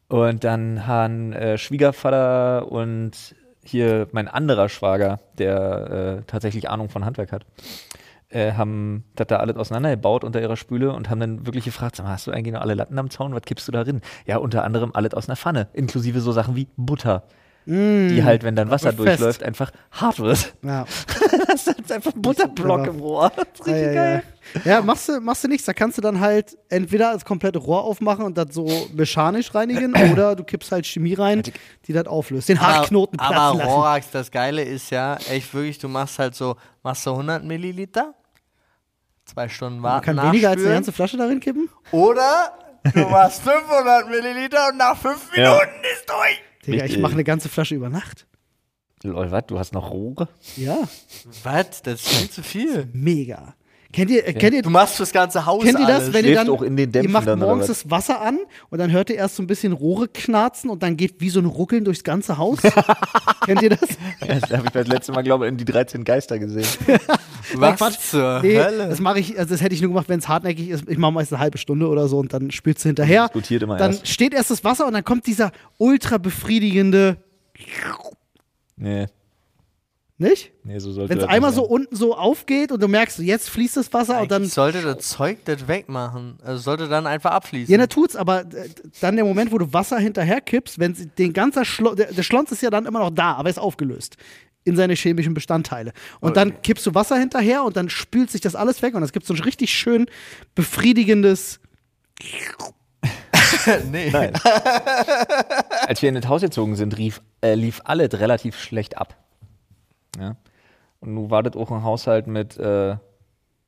Speaker 2: Und dann haben äh, Schwiegervater und hier mein anderer Schwager, der äh, tatsächlich Ahnung von Handwerk hat, äh, haben das da alles auseinandergebaut unter ihrer Spüle und haben dann wirklich gefragt, sag mal, hast du eigentlich noch alle Latten am Zaun? Was kippst du da drin? Ja, unter anderem alles aus einer Pfanne, inklusive so Sachen wie Butter, die halt, wenn dann Wasser
Speaker 3: Mm.
Speaker 2: durchläuft, einfach hart wird.
Speaker 3: ja.
Speaker 2: das ist einfach ein Butterblock im Rohr. Das ist
Speaker 3: Ja,
Speaker 2: richtig
Speaker 3: ja,
Speaker 2: geil.
Speaker 3: ja. ja, machst du, machst du nichts. Da kannst du dann halt entweder das komplette Rohr aufmachen und das so mechanisch reinigen oder du kippst halt Chemie rein, die das auflöst. Den Haarknoten
Speaker 1: aber,
Speaker 3: platzen
Speaker 1: aber. Rorax, das Geile ist ja, echt wirklich, du machst halt so, machst du 100 Milliliter, zwei Stunden
Speaker 3: Man
Speaker 1: warten,
Speaker 3: kann weniger als eine ganze Flasche darin kippen.
Speaker 1: Oder du machst 500 Milliliter und nach fünf
Speaker 2: Ja.
Speaker 1: Minuten ist durch.
Speaker 3: Digga, ich mache eine ganze Flasche über Nacht.
Speaker 2: Lol, was? Du hast noch Rohre?
Speaker 3: Ja,
Speaker 1: Was? Das ist viel zu viel.
Speaker 3: mega. Kennt ihr, äh, kennt ihr,
Speaker 1: Du machst fürs ganze Haus
Speaker 3: kennt ihr das,
Speaker 1: alles.
Speaker 3: wenn ihr
Speaker 2: Schläft
Speaker 3: dann,
Speaker 2: auch in den
Speaker 3: ihr
Speaker 2: Dämpfen
Speaker 3: macht
Speaker 2: dann, oder
Speaker 3: morgens
Speaker 2: was?
Speaker 3: das Wasser an und dann hört ihr erst so ein bisschen Rohre knarzen und dann geht wie so ein Ruckeln durchs ganze Haus? kennt ihr das?
Speaker 2: Ja, das habe ich das letzte Mal, glaube ich, in die 13 Geister gesehen.
Speaker 1: Was
Speaker 3: Quatsch.
Speaker 1: zur
Speaker 3: Nee,
Speaker 1: Hölle?
Speaker 3: das mache ich, also das hätte ich nur gemacht, wenn es hartnäckig ist. Ich mache meist eine halbe Stunde oder so und dann spülst du hinterher.
Speaker 2: Diskutiert immer
Speaker 3: dann
Speaker 2: erst.
Speaker 3: steht erst das Wasser und dann kommt dieser ultra befriedigende,
Speaker 2: Nee,
Speaker 3: nicht?
Speaker 2: nee, so sollte
Speaker 3: Wenn es einmal so unten so aufgeht und du merkst, jetzt fließt das Wasser und dann.
Speaker 1: Sollte das Zeug das wegmachen. Also sollte dann einfach abfließen.
Speaker 3: Ja, na tut's, aber äh, dann der Moment, wo du Wasser hinterher kippst, wenn den ganzen Schlo der, der Schlons ist ja dann immer noch da, aber ist aufgelöst in seine chemischen Bestandteile. Und dann kippst du Wasser hinterher und dann spült sich das alles weg und es gibt so ein richtig schön befriedigendes.
Speaker 1: nee.
Speaker 2: Nein. Als wir in das Haus gezogen sind, rief, äh, lief alles relativ schlecht ab. Ja. Und nun war das auch ein Haushalt mit äh,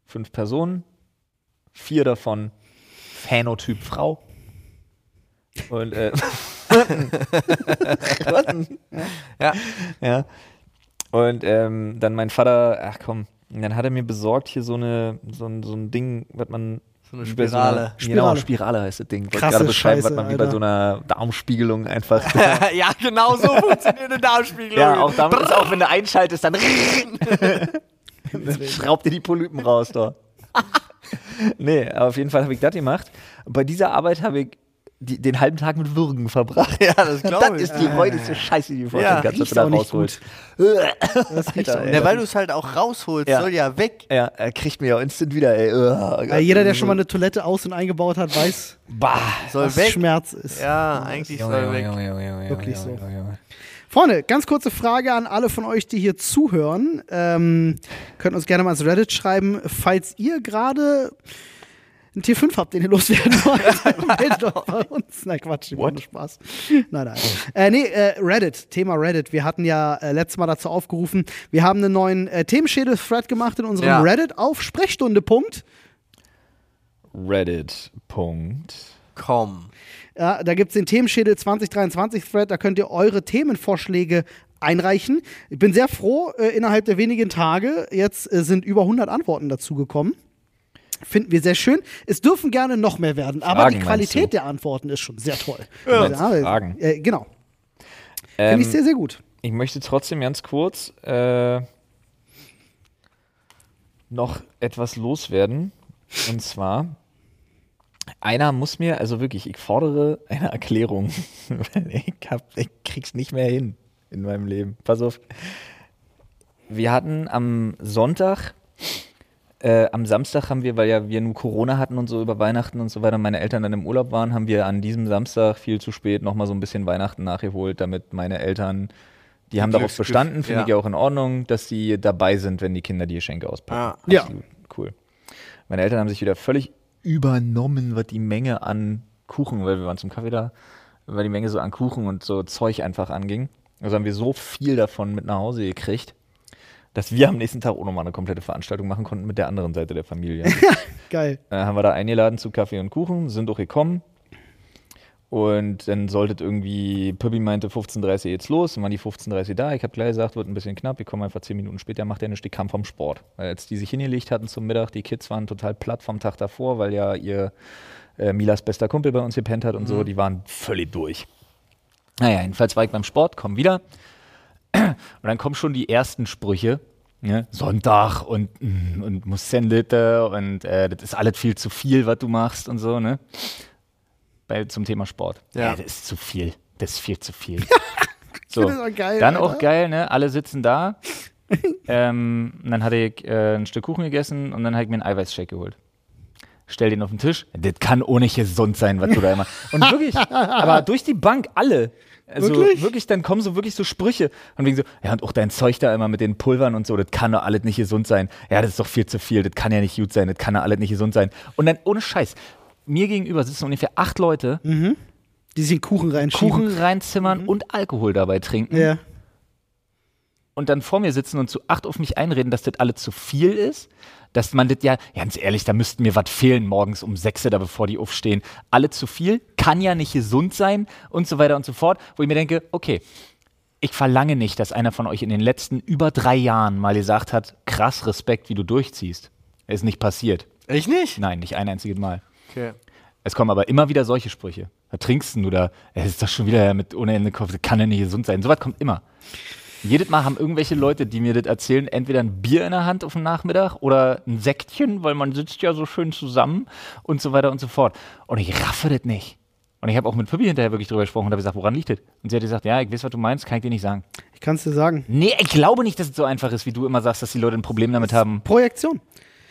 Speaker 2: fünf Personen, vier davon Phänotyp Frau. Und äh,
Speaker 1: Ja.
Speaker 2: ja. Und ähm, dann mein Vater, ach komm, und dann hat er mir besorgt hier so eine so ein, so ein Ding, was man
Speaker 1: So eine Spirale.
Speaker 2: So einer, Genau,
Speaker 3: Spirale.
Speaker 2: Spirale heißt das Ding.
Speaker 3: Krasse
Speaker 2: gerade beschreiben, was
Speaker 3: Scheiße,
Speaker 2: man wie bei
Speaker 3: Alter.
Speaker 2: so einer Darmspiegelung einfach.
Speaker 1: ja, genau so funktioniert eine Darmspiegelung.
Speaker 2: ja, auch damit ist auch, wenn du einschaltest, dann schraubt dir die Polypen raus, doch. nee, aber auf jeden Fall habe ich das gemacht. Bei dieser Arbeit habe ich die, den halben Tag mit Würgen verbracht.
Speaker 1: Ja, das glaube
Speaker 2: Das
Speaker 1: ich.
Speaker 2: ist die räudigste Scheiße, die du vorstellen
Speaker 1: Ja,
Speaker 3: riecht
Speaker 2: du da rausholst.
Speaker 3: Das riecht auch.
Speaker 1: Ja, weil du es halt auch rausholst,
Speaker 2: Ja.
Speaker 1: soll ja weg.
Speaker 2: Ja, er kriegt mir ja instant wieder, ey. Oh,
Speaker 3: Äh, jeder, der schon mal eine Toilette aus- und eingebaut hat, weiß,
Speaker 2: Bah.
Speaker 1: Soll
Speaker 3: was
Speaker 1: weg.
Speaker 3: Schmerz ist.
Speaker 1: Ja, eigentlich soll weg.
Speaker 3: Wirklich so. Freunde, ganz kurze Frage an alle von euch, die hier zuhören. Ähm, könnt uns gerne mal ins Reddit schreiben, falls ihr gerade einen Tier 5 habt, den ihr loswerden wollt. meldet euch bei uns. Nein, Quatsch, war nur Spaß. Nein, nein. Äh, nee, äh, Reddit, Thema Reddit. Wir hatten ja äh, letztes Mal dazu aufgerufen, wir haben einen neuen äh, Themenschädel-Thread gemacht in unserem
Speaker 1: Ja.
Speaker 3: Reddit auf Sprechstunde. Punkt.
Speaker 2: Reddit. Punkt.
Speaker 1: Komm.
Speaker 3: Ja, da gibt es den Themenschädel 2023 Thread, da könnt ihr eure Themenvorschläge einreichen. Ich bin sehr froh, äh, innerhalb der wenigen Tage, jetzt äh, sind über 100 Antworten dazu gekommen. Finden wir sehr schön. Es dürfen gerne noch mehr werden, aber
Speaker 2: Fragen,
Speaker 3: die Qualität der Antworten ist schon sehr toll. Ja,
Speaker 2: Fragen?
Speaker 3: Äh, genau. Finde
Speaker 2: Ähm,
Speaker 3: ich sehr, sehr gut.
Speaker 2: ich möchte trotzdem ganz kurz äh, noch etwas loswerden. Und zwar, einer muss mir, also wirklich, ich fordere eine Erklärung. ich, hab, ich krieg's nicht mehr hin in meinem Leben. Pass auf. Wir hatten am Sonntag, äh, am Samstag haben wir, weil ja wir nur Corona hatten und so über Weihnachten und so weiter, meine Eltern dann im Urlaub waren, haben wir an diesem Samstag viel zu spät nochmal so ein bisschen Weihnachten nachgeholt, damit meine Eltern, die haben darauf bestanden, finde
Speaker 1: ja.
Speaker 2: ich ja auch in Ordnung, dass sie dabei sind, wenn die Kinder die Geschenke auspacken.
Speaker 3: Ja.
Speaker 2: Absolut cool. Meine Eltern haben sich wieder völlig übernommen, was die Menge an Kuchen, weil wir waren zum Kaffee da, weil die Menge so an Kuchen und so Zeug einfach anging. Also haben wir so viel davon mit nach Hause gekriegt, dass wir am nächsten Tag auch nochmal eine komplette Veranstaltung machen konnten mit der anderen Seite der Familie.
Speaker 3: Geil.
Speaker 2: äh, haben wir da eingeladen zu Kaffee und Kuchen, sind auch gekommen. Und dann solltet irgendwie, Püppi meinte 15.30 Uhr jetzt los, dann waren die 15.30 Uhr da. Ich habe gleich gesagt, wird ein bisschen knapp, wir kommen einfach 10 Minuten später, macht er nicht, die kam vom Sport. Weil als die sich hingelegt hatten zum Mittag, die Kids waren total platt vom Tag davor, weil ja ihr äh, Milas bester Kumpel bei uns gepennt hat und so, die waren völlig durch. Naja, jedenfalls war ich beim Sport, komm wieder. Und dann kommen schon die ersten Sprüche. Ne? Sonntag und, mm, und muss Sendete und äh, das ist alles viel zu viel, was du machst und so, ne? Bei, zum Thema Sport.
Speaker 1: Ja.
Speaker 2: Ey, das ist zu viel. Das ist viel zu viel. so.
Speaker 3: auch geil,
Speaker 2: dann
Speaker 3: Alter.
Speaker 2: auch geil, ne? Alle sitzen da. ähm, und dann hatte ich äh, ein Stück Kuchen gegessen und dann habe ich mir einen Eiweißshake geholt. Stell den auf den Tisch. Das kann ohne gesund sein, was du da immer. Und wirklich, aber durch die Bank alle. Also
Speaker 3: Wirklich?
Speaker 2: wirklich? dann kommen so wirklich so Sprüche und wegen so, ja, und auch dein Zeug da immer mit den Pulvern und so, das kann doch alles nicht gesund sein. Ja, das ist doch viel zu viel, das kann ja nicht gut sein, das kann doch alles nicht gesund sein. Und dann ohne Scheiß, mir gegenüber sitzen ungefähr acht Leute,
Speaker 3: Die sich Kuchen reinschieben.
Speaker 2: Kuchen reinzimmern und Alkohol dabei trinken
Speaker 3: Ja.
Speaker 2: und dann vor mir sitzen und zu acht auf mich einreden, dass das alles zu viel ist. Dass man das ja, ganz ehrlich, da müssten mir was fehlen morgens um sechs da bevor die aufstehen. Alle zu viel, kann ja nicht gesund sein und so weiter und so fort. Wo ich mir denke, okay, ich verlange nicht, dass einer von euch in den letzten über drei Jahren mal gesagt hat, krass Respekt, wie du durchziehst. Ist nicht passiert.
Speaker 1: Ich nicht?
Speaker 2: Nein, nicht ein einziges Mal.
Speaker 1: Okay.
Speaker 2: Es kommen aber immer wieder solche Sprüche. Da trinkst du oder es ist doch schon wieder mit ohne Ende Kopf, kann ja nicht gesund sein. Sowas kommt immer. Jedes Mal haben irgendwelche Leute, die mir das erzählen, entweder ein Bier in der Hand auf dem Nachmittag oder ein Säckchen, weil man sitzt ja so schön zusammen und so weiter und so fort. Und ich raffe das nicht. Und ich habe auch mit Pippi hinterher wirklich drüber gesprochen und habe gesagt, woran liegt das? Und sie hat gesagt, ja, ich weiß, was du meinst, kann ich dir nicht sagen.
Speaker 3: Ich kann es dir sagen.
Speaker 2: Nee, ich glaube nicht, dass es so einfach ist, wie du immer sagst, dass die Leute ein Problem damit haben.
Speaker 3: Projektion.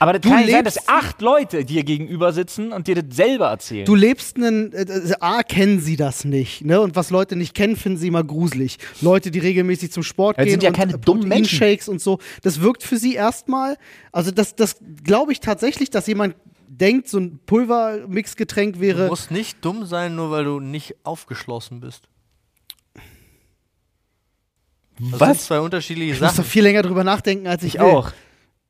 Speaker 2: Aber das
Speaker 3: Du
Speaker 2: kann nicht sein,
Speaker 3: lebst-
Speaker 2: dass acht Leute dir gegenüber sitzen und dir das selber erzählen.
Speaker 3: Du lebst einen, äh, äh, A, kennen sie das nicht, ne? Und was Leute nicht kennen, finden sie immer gruselig. Leute, die regelmäßig zum Sport
Speaker 2: Das
Speaker 3: gehen
Speaker 2: sind ja
Speaker 3: und
Speaker 2: keine
Speaker 3: äh,
Speaker 2: dummen Menschen.
Speaker 3: Shakes und so, das wirkt für sie erstmal, also das, das glaube ich tatsächlich, dass jemand denkt, so ein Pulvermixgetränk
Speaker 1: Du
Speaker 3: wäre.
Speaker 1: musst nicht dumm sein, nur weil du nicht aufgeschlossen bist. Das sind zwei unterschiedliche
Speaker 3: Ich muss doch
Speaker 1: Sachen.
Speaker 3: viel länger drüber nachdenken, als ich,
Speaker 2: ich
Speaker 3: will.
Speaker 2: auch.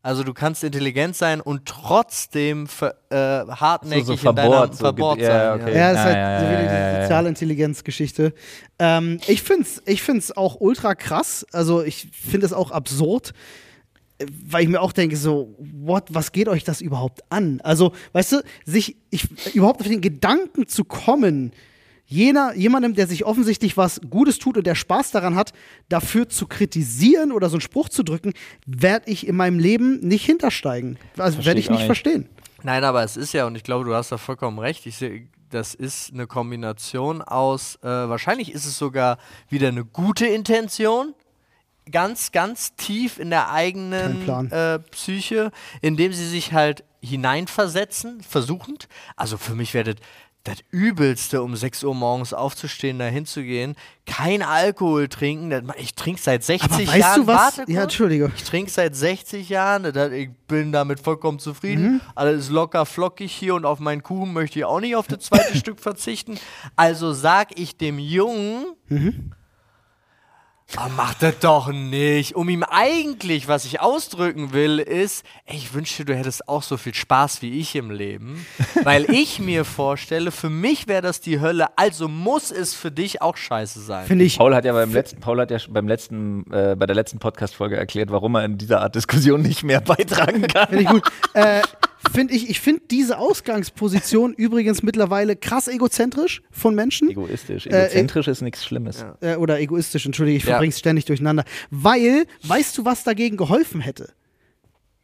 Speaker 1: Also du kannst intelligent sein und trotzdem ver, äh, hartnäckig
Speaker 2: So- so
Speaker 1: in deiner
Speaker 2: verbohrt, so
Speaker 1: verbohrt sein.
Speaker 2: ja, okay.
Speaker 3: Ja, ist
Speaker 2: Ja,
Speaker 3: halt
Speaker 2: ja,
Speaker 3: so
Speaker 2: ja,
Speaker 3: wieder
Speaker 2: ja, ja,
Speaker 3: die soziale Intelligenzgeschichte. Ähm, ich finde es ich find's auch ultra krass. Also ich finde es auch absurd, weil ich mir auch denke, so, what, was geht euch das überhaupt an? Also, weißt du, sich ich, überhaupt auf den Gedanken zu kommen, jener, jemandem, der sich offensichtlich was Gutes tut und der Spaß daran hat, dafür zu kritisieren oder so einen Spruch zu drücken, werde ich in meinem Leben nicht hintersteigen. Also werde
Speaker 2: ich
Speaker 3: nicht
Speaker 2: nicht.
Speaker 3: verstehen.
Speaker 1: Nein, aber es ist ja, und ich glaube, du hast da vollkommen recht. Ich seh, das ist eine Kombination aus, äh, wahrscheinlich ist es sogar wieder eine gute Intention, ganz, ganz tief in der eigenen äh, Psyche, indem sie sich halt hineinversetzen, versuchend. Also für mich wäre das Übelste, um 6 Uhr morgens aufzustehen, da hinzugehen, kein Alkohol trinken. Das, ich trinke seit 60
Speaker 3: Aber weißt
Speaker 1: Jahren.
Speaker 3: du was?
Speaker 1: Warte
Speaker 3: Ja,
Speaker 1: kurz.
Speaker 3: Entschuldige.
Speaker 1: Ich trinke seit 60 Jahren. Das, ich bin damit vollkommen zufrieden.
Speaker 3: Mhm.
Speaker 1: Alles ist locker flockig hier und auf meinen Kuchen möchte ich auch nicht auf das zweite Stück verzichten. Also sag ich dem Jungen,
Speaker 3: Mhm.
Speaker 1: Ah, mach das doch nicht. Um ihm eigentlich, was ich ausdrücken will, ist, ey, ich wünschte, du hättest auch so viel Spaß wie ich im Leben. Weil ich mir vorstelle, für mich wäre das die Hölle, also muss es für dich auch scheiße sein.
Speaker 3: Finde ich.
Speaker 2: Paul hat ja beim letzten, Paul hat ja beim letzten, äh, bei der letzten Podcast-Folge erklärt, warum er in dieser Art Diskussion nicht mehr beitragen kann.
Speaker 3: Finde ich gut. äh, find ich ich finde diese Ausgangsposition übrigens mittlerweile krass egozentrisch von Menschen.
Speaker 2: Egoistisch.
Speaker 3: Äh,
Speaker 2: Egozentrisch ist nichts Schlimmes.
Speaker 3: Äh, oder egoistisch, entschuldige, ich
Speaker 1: Ja.
Speaker 3: verbring's ständig durcheinander. Weil, weißt du, was dagegen geholfen hätte?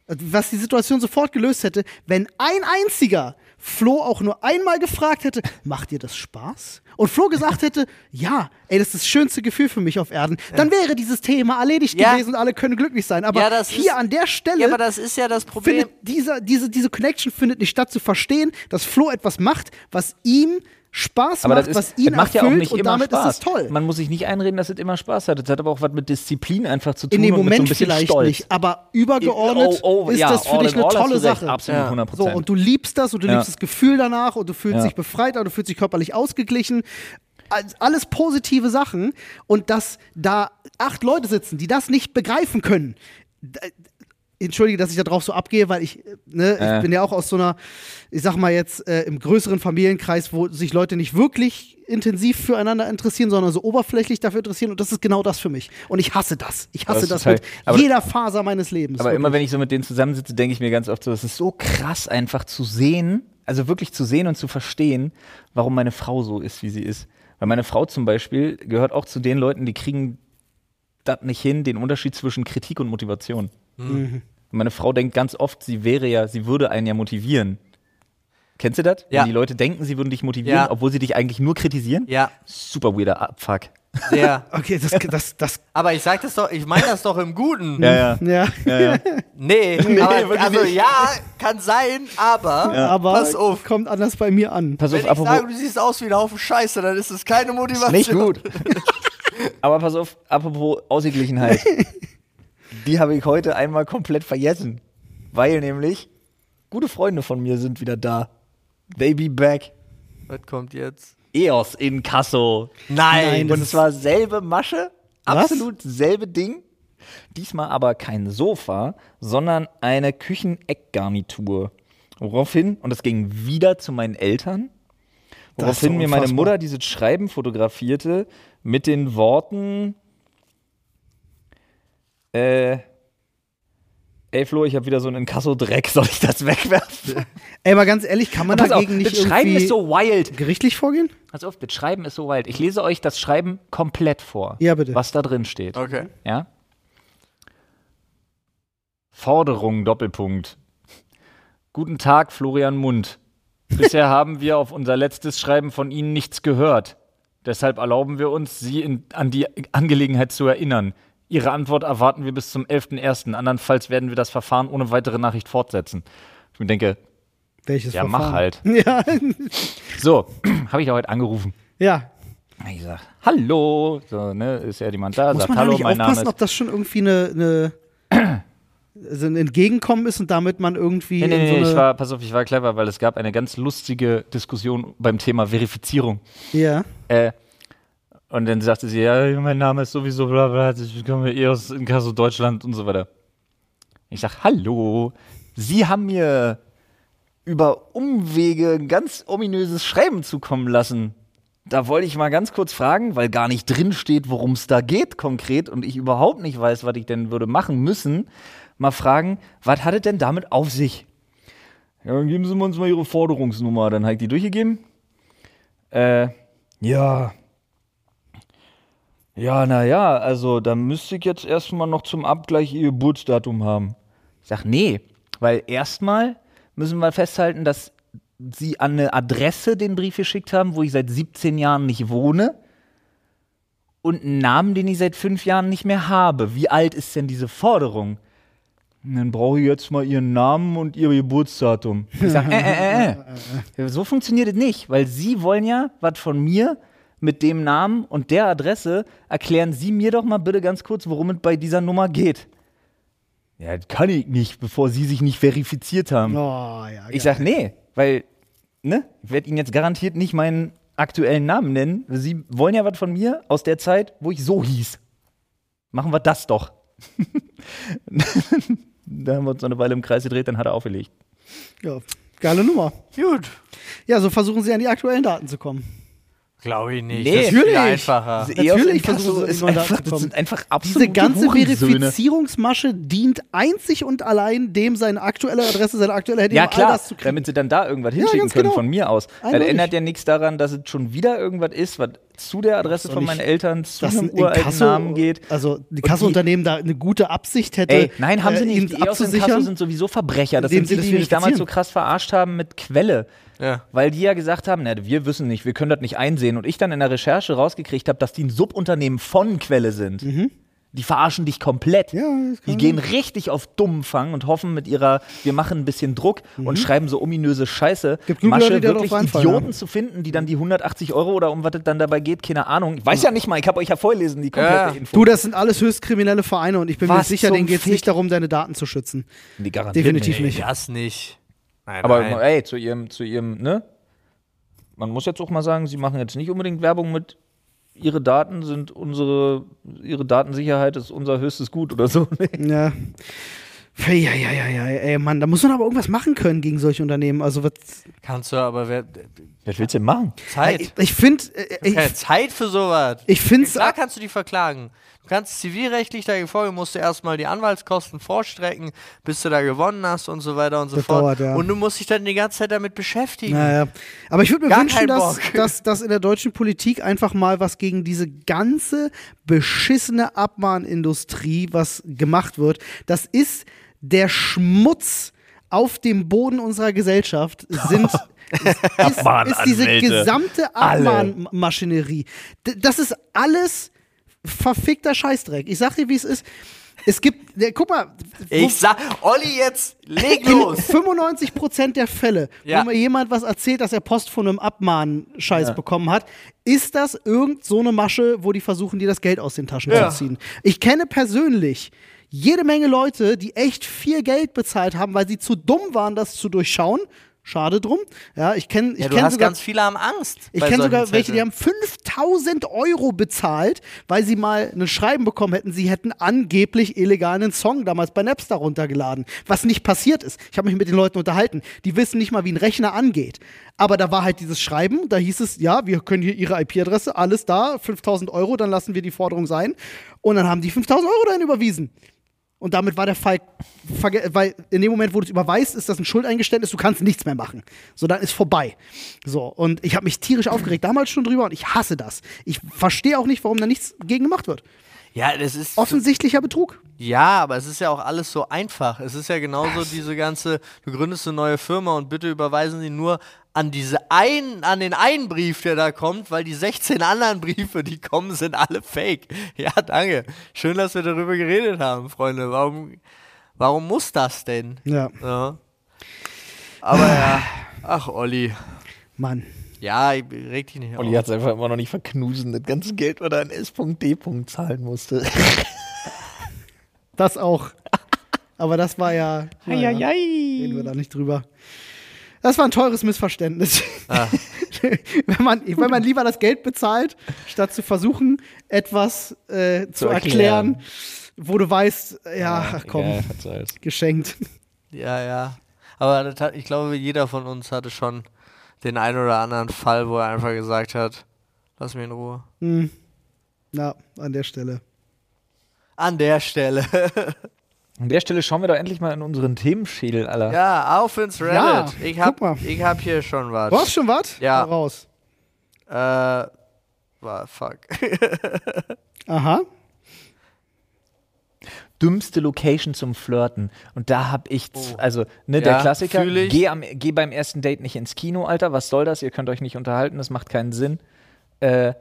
Speaker 3: Was die Situation sofort gelöst hätte, wenn ein einziger Flo auch nur einmal gefragt hätte, macht dir das Spaß? Und Flo gesagt hätte, ja, ey, das ist das schönste Gefühl für mich auf Erden, dann wäre dieses Thema erledigt
Speaker 1: Ja.
Speaker 3: gewesen und alle können glücklich sein. Aber
Speaker 1: Ja, das
Speaker 3: hier
Speaker 1: ist-
Speaker 3: an der Stelle
Speaker 1: Ja, aber das ist ja das Problem.
Speaker 3: findet dieser, diese, diese Connection findet nicht statt, zu verstehen, dass Flo etwas macht, was ihm Spaß
Speaker 2: Aber
Speaker 3: macht,
Speaker 2: das,
Speaker 3: was
Speaker 2: ist,
Speaker 3: ihn
Speaker 2: das macht ja auch nicht
Speaker 3: und
Speaker 2: immer
Speaker 3: damit
Speaker 2: Spaß.
Speaker 3: ist es toll.
Speaker 2: Man muss sich nicht einreden, dass es immer Spaß hat. Es hat aber auch was mit Disziplin einfach zu tun
Speaker 3: In dem
Speaker 2: und mit so ein
Speaker 3: Moment
Speaker 2: bisschen
Speaker 3: vielleicht
Speaker 2: Stolz.
Speaker 3: nicht, aber übergeordnet
Speaker 2: Oh, oh,
Speaker 3: ist
Speaker 2: ja,
Speaker 3: das für dich
Speaker 2: in
Speaker 3: eine tolle. Sache.
Speaker 2: Absolut,
Speaker 1: Ja.
Speaker 2: 100
Speaker 3: So, und du liebst das und du
Speaker 2: Ja.
Speaker 3: liebst das Gefühl danach und du fühlst dich befreiter und du fühlst dich körperlich ausgeglichen. Alles positive Sachen und dass da acht Leute sitzen, die das nicht begreifen können. Entschuldige, dass ich da drauf so abgehe, weil ich, äh, ne,
Speaker 2: Äh.
Speaker 3: ich bin ja auch aus so einer, ich sag mal jetzt, äh, im größeren Familienkreis, wo sich Leute nicht wirklich intensiv füreinander interessieren, sondern so oberflächlich dafür interessieren. Und das ist genau das für mich. Und ich hasse das. Ich hasse
Speaker 2: Das
Speaker 3: das,
Speaker 2: total-
Speaker 3: mit
Speaker 2: aber-
Speaker 3: jeder Faser meines Lebens.
Speaker 2: Aber immer
Speaker 3: wirklich.
Speaker 2: wenn ich so mit denen zusammensitze, denke ich mir ganz oft so, es ist so krass einfach zu sehen, also wirklich zu sehen und zu verstehen, warum meine Frau so ist, wie sie ist. Weil meine Frau zum Beispiel gehört auch zu den Leuten, die kriegen das nicht hin, den Unterschied zwischen Kritik und Motivation.
Speaker 3: Mhm.
Speaker 2: Meine Frau denkt ganz oft, sie wäre ja, sie würde einen ja motivieren. Kennst du das?
Speaker 1: Ja.
Speaker 2: Wenn die Leute denken, sie würden dich motivieren,
Speaker 1: Ja.
Speaker 2: obwohl sie dich eigentlich nur kritisieren?
Speaker 1: ja,
Speaker 2: Super weirder Abfuck.
Speaker 1: sehr.
Speaker 3: Okay, das, das, das,
Speaker 1: Aber ich sag das doch, ich meine das doch im Guten.
Speaker 2: Ja, ja.
Speaker 3: ja.
Speaker 2: ja, ja.
Speaker 1: Nee, aber,
Speaker 2: wirklich
Speaker 1: also
Speaker 2: nicht.
Speaker 1: ja, kann sein, aber
Speaker 3: Aber
Speaker 1: pass auf.
Speaker 3: kommt anders bei mir an.
Speaker 2: Pass
Speaker 1: Wenn
Speaker 2: auf,
Speaker 1: ich
Speaker 2: apropos,
Speaker 1: sage, du siehst aus wie ein Haufen Scheiße, dann ist es keine Motivation.
Speaker 2: Nicht gut. Aber pass auf, apropos Ausgeglichenheit. Die habe ich heute einmal komplett vergessen. Weil nämlich gute Freunde von mir sind wieder da. They be back.
Speaker 1: Was kommt jetzt?
Speaker 2: EOS in Kasso.
Speaker 3: Nein, das
Speaker 2: Und
Speaker 3: ist-
Speaker 2: es war selbe Masche,
Speaker 3: Was?
Speaker 2: absolut selbe Ding. Diesmal aber kein Sofa, sondern eine Kücheneckgarnitur. Woraufhin, und das ging wieder zu meinen Eltern, woraufhin mir meine. Mutter dieses Schreiben fotografierte mit den Worten, äh, ey Flo, ich habe wieder so einen Inkasso-Dreck, soll ich das wegwerfen?
Speaker 3: Ey, mal ganz ehrlich, kann man
Speaker 2: Pass auf,
Speaker 3: dagegen nicht
Speaker 2: das Schreiben
Speaker 3: irgendwie
Speaker 2: ist so wild.
Speaker 3: gerichtlich vorgehen?
Speaker 2: Pass auf, das Schreiben ist so wild. Ich lese euch das Schreiben komplett vor.
Speaker 3: Ja, bitte.
Speaker 2: Was da drin steht.
Speaker 1: Okay.
Speaker 2: Ja? Forderung, Doppelpunkt. Guten Tag, Florian Mund. Bisher haben wir auf unser letztes Schreiben von Ihnen nichts gehört. Deshalb erlauben wir uns, Sie in, an die Angelegenheit zu erinnern. Ihre Antwort erwarten wir bis zum 11.01. Andernfalls werden wir das Verfahren ohne weitere Nachricht fortsetzen. Ich mir denke,
Speaker 3: Welches
Speaker 2: ja,
Speaker 3: Verfahren?
Speaker 2: mach halt.
Speaker 3: Ja,
Speaker 2: So, habe ich ja heute angerufen.
Speaker 3: ja.
Speaker 2: Ich sag, hallo, so, ne, ist ja jemand da,
Speaker 3: Muss
Speaker 2: sagt,
Speaker 3: man
Speaker 2: hallo,
Speaker 3: nicht
Speaker 2: mein Name
Speaker 3: aufpassen,
Speaker 2: ist.
Speaker 3: ob das schon irgendwie eine, eine also ein Entgegenkommen ist und damit man irgendwie
Speaker 2: Nee, nee, nee,
Speaker 3: so eine,
Speaker 2: ich war, pass auf, ich war clever, weil es gab eine ganz lustige Diskussion beim Thema Verifizierung.
Speaker 3: ja.
Speaker 2: Äh, und dann sagte sie, ja, mein Name ist sowieso bla bla, ich komme eh aus Inkasso Deutschland und so weiter. Ich sag, hallo, Sie haben mir über Umwege ein ganz ominöses Schreiben zukommen lassen. Da wollte ich mal ganz kurz fragen, weil gar nicht drin steht, worum es da geht konkret und ich überhaupt nicht weiß, was ich denn würde machen müssen, mal fragen, was hat es denn damit auf sich? Ja, dann geben Sie uns mal Ihre Forderungsnummer. Dann habe ich die durchgegeben. Äh, ja. Ja, naja, also da müsste ich jetzt erstmal noch zum Abgleich Ihr Geburtsdatum haben. Ich sag, nee, weil erstmal müssen wir festhalten, dass sie an eine Adresse den Brief geschickt haben, wo ich seit 17 Jahren nicht wohne und einen Namen, den ich seit fünf Jahren nicht mehr habe. Wie alt ist denn diese Forderung? Dann brauche ich jetzt mal ihren Namen und ihr Geburtsdatum. Ich sage, äh, äh, äh, äh. So funktioniert es nicht, weil sie wollen ja was von mir mit dem Namen und der Adresse. Erklären Sie mir doch mal bitte ganz kurz, worum es bei dieser Nummer geht. Ja, das kann ich nicht, bevor Sie sich nicht verifiziert haben.
Speaker 3: Oh, ja,
Speaker 2: Ich
Speaker 3: geil.
Speaker 2: sag, nee, weil, ne, ich werde Ihnen jetzt garantiert nicht meinen aktuellen Namen nennen. Sie wollen ja was von mir aus der Zeit, wo ich so hieß. Machen wir das doch. da haben wir uns eine Weile im Kreis gedreht, dann hat er aufgelegt.
Speaker 3: ja, geile Nummer.
Speaker 1: Gut.
Speaker 3: Ja, so versuchen sie an die aktuellen Daten zu kommen.
Speaker 1: Glaube ich nicht.
Speaker 2: Nee,
Speaker 1: das ist viel
Speaker 3: natürlich.
Speaker 1: einfacher.
Speaker 3: Natürlich sie,
Speaker 2: ist
Speaker 3: die
Speaker 2: einfach, das sind einfach absolute
Speaker 3: Diese ganze. Verifizierungsmasche dient einzig und allein dem, seine aktuelle Adresse, seine aktuelle Handy,
Speaker 2: Ja,
Speaker 3: um all
Speaker 2: klar,
Speaker 3: das zu kriegen.
Speaker 2: damit sie dann da irgendwas
Speaker 3: Ja,
Speaker 2: hinschicken
Speaker 3: ganz
Speaker 2: können
Speaker 3: genau.
Speaker 2: von mir aus. Das
Speaker 3: Eindeutig.
Speaker 2: ändert ja nichts daran, dass es schon wieder irgendwas ist, was zu der Adresse von meinen Eltern, zu
Speaker 3: dass
Speaker 2: einem
Speaker 3: ein
Speaker 2: uralten Namen geht.
Speaker 3: Also die Kasseunternehmen da eine gute Absicht hätte.
Speaker 2: Ey, nein, haben sie
Speaker 3: äh,
Speaker 2: nicht. Die EOS Inkasso
Speaker 3: abzusichern.
Speaker 2: sind sowieso Verbrecher. Das sind die,
Speaker 3: sie
Speaker 2: die
Speaker 3: das
Speaker 2: mich damals so krass verarscht haben mit Quelle.
Speaker 1: Ja.
Speaker 2: Weil die ja gesagt haben, na, wir wissen nicht, wir können das nicht einsehen. Und ich dann in der Recherche rausgekriegt habe, dass die ein Subunternehmen von Quelle sind. Die verarschen dich komplett.
Speaker 3: Mhm. Ja,
Speaker 2: die gehen richtig auf Dummfang und hoffen mit ihrer, wir machen ein bisschen Druck und schreiben so ominöse Scheiße.
Speaker 3: Mhm. Gibt
Speaker 2: Masche,
Speaker 3: Leute,
Speaker 2: wirklich Idioten
Speaker 3: ja.
Speaker 2: zu finden, die dann die 180 Euro oder um was es dann dabei geht, keine Ahnung. Ich weiß ja nicht mal, ich habe euch ja vorgelesen, die komplette
Speaker 1: Ja.
Speaker 2: Info.
Speaker 3: Du, das sind alles höchst kriminelle Vereine und ich bin mir
Speaker 2: Was
Speaker 3: sicher,
Speaker 2: zum
Speaker 3: denen geht es nicht darum, deine Daten zu schützen.
Speaker 2: die garantiert
Speaker 3: Definitiv
Speaker 1: Nee,
Speaker 3: nicht.
Speaker 1: das nicht. Nein,
Speaker 2: Aber
Speaker 1: nein.
Speaker 2: ey, zu ihrem, zu ihrem, ne? Man muss jetzt auch mal sagen, sie machen jetzt nicht unbedingt Werbung mit ihre Daten sind unsere, ihre Datensicherheit ist unser höchstes Gut oder so.
Speaker 3: Ja. Ja, ja, ja, ja, ey, Mann, da muss man aber irgendwas machen können gegen solche Unternehmen. Also, was.
Speaker 1: Kannst du aber wer,
Speaker 2: Was willst du denn machen?
Speaker 1: Zeit.
Speaker 3: Ich, ich finde, äh,
Speaker 1: Zeit für sowas.
Speaker 3: ich finde es.
Speaker 1: Klar kannst du die verklagen. Du kannst zivilrechtlich dagegen vorgehen, musst du erstmal die Anwaltskosten vorstrecken, bis du da gewonnen hast und so weiter und so
Speaker 3: Das
Speaker 1: fort.
Speaker 3: dauert, ja.
Speaker 1: Und du musst dich dann die ganze Zeit damit beschäftigen.
Speaker 3: Naja. Aber ich würde mir
Speaker 1: Gar
Speaker 3: wünschen, dass, dass, dass in der deutschen Politik einfach mal was gegen diese ganze beschissene Abmahnindustrie was gemacht wird. Das ist der Schmutz auf dem Boden unserer Gesellschaft. Sind. Ist, ist, ist diese gesamte. Abmahnmaschinerie. Das ist alles verfickter Scheißdreck. Ich sag dir, wie es ist. Es gibt, der, guck mal,
Speaker 1: Ich sag, Olli, jetzt leg
Speaker 3: in
Speaker 1: los.
Speaker 3: 95% der Fälle,
Speaker 1: Ja.
Speaker 3: wo mir jemand was erzählt, dass er Post von einem Abmahnscheiß bekommen hat, ist das irgend so eine Masche, wo die versuchen, dir das Geld aus den Taschen
Speaker 1: Ja.
Speaker 3: zu ziehen. Ich kenne persönlich jede Menge Leute, die echt viel Geld bezahlt haben, weil sie zu dumm waren, das zu durchschauen. Schade drum. Ja, ich kenne ich
Speaker 1: Ja, du
Speaker 3: kenn
Speaker 1: hast
Speaker 3: sogar
Speaker 1: ganz viele haben Angst.
Speaker 3: ich kenne sogar welche, die haben 5000 Euro bezahlt, weil sie mal ein Schreiben bekommen hätten, sie hätten angeblich illegal einen Song damals bei Napster runtergeladen. Was nicht passiert ist. Ich habe mich mit den Leuten unterhalten. Die wissen nicht mal, wie ein Rechner angeht. Aber da war halt dieses Schreiben, da hieß es, ja, wir können hier ihre IP-Adresse, alles da, 5000 Euro, dann lassen wir die Forderung sein. Und dann haben die 5000 Euro dahin überwiesen. Und damit war der Fall, weil in dem Moment, wo du es überweist, ist das ein Schuldeingeständnis, du kannst nichts mehr machen. So, dann ist vorbei. So, und ich habe mich tierisch aufgeregt, damals schon drüber und ich hasse das. Ich verstehe auch nicht, warum da nichts gegen gemacht wird.
Speaker 1: Ja, das ist.
Speaker 3: Offensichtlicher Betrug.
Speaker 1: Ja, aber es ist ja auch alles so einfach. Es ist ja genauso diese ganze, du gründest eine neue Firma und bitte überweisen Sie nur an diese einen, an den einen Brief, der da kommt, weil die 16 anderen Briefe, die kommen, sind alle fake. Ja, danke. Schön, dass wir darüber geredet haben, Freunde. Warum, warum muss das denn?
Speaker 3: Ja,
Speaker 1: Ja. Aber ja, ach Olli.
Speaker 3: Mann.
Speaker 1: Ja, ich reg dich nicht auf.
Speaker 2: Olli hat es einfach immer noch nicht verknusen, das ganze Geld, was er an S.D. zahlen musste.
Speaker 3: Das auch. Aber das war ja. naja, reden wir da nicht drüber. Das war ein teures Missverständnis.
Speaker 1: Ah.
Speaker 3: wenn, man, wenn man lieber das Geld bezahlt, statt zu versuchen, etwas äh, zu,
Speaker 2: Zu erklären.
Speaker 3: erklären, wo du weißt, ja, ach komm,
Speaker 2: soll's.
Speaker 3: geschenkt.
Speaker 1: Ja, ja. Aber das hat, ich glaube, jeder von uns hatte schon den einen oder anderen Fall, wo er einfach gesagt hat, lass mich in Ruhe.
Speaker 3: Hm. Na, an der Stelle.
Speaker 1: An der Stelle.
Speaker 2: An der Stelle schauen wir doch endlich mal in unseren Themenschädel, Alter.
Speaker 1: ja, auf ins Reddit.
Speaker 3: Ja,
Speaker 1: ich, hab,
Speaker 3: guck mal.
Speaker 1: ich hab hier schon was.
Speaker 3: Du hast schon was?
Speaker 1: Ja.
Speaker 3: Hau raus.
Speaker 1: Äh, war fuck.
Speaker 3: Aha.
Speaker 2: Dümmste Location zum Flirten. Und da hab ich, z- also, ne, der
Speaker 1: Ja,
Speaker 2: Klassiker,
Speaker 1: fühl ich.
Speaker 2: geh, am, geh beim ersten Date nicht ins Kino, Alter, was soll das? Ihr könnt euch nicht unterhalten, das macht keinen Sinn. Äh,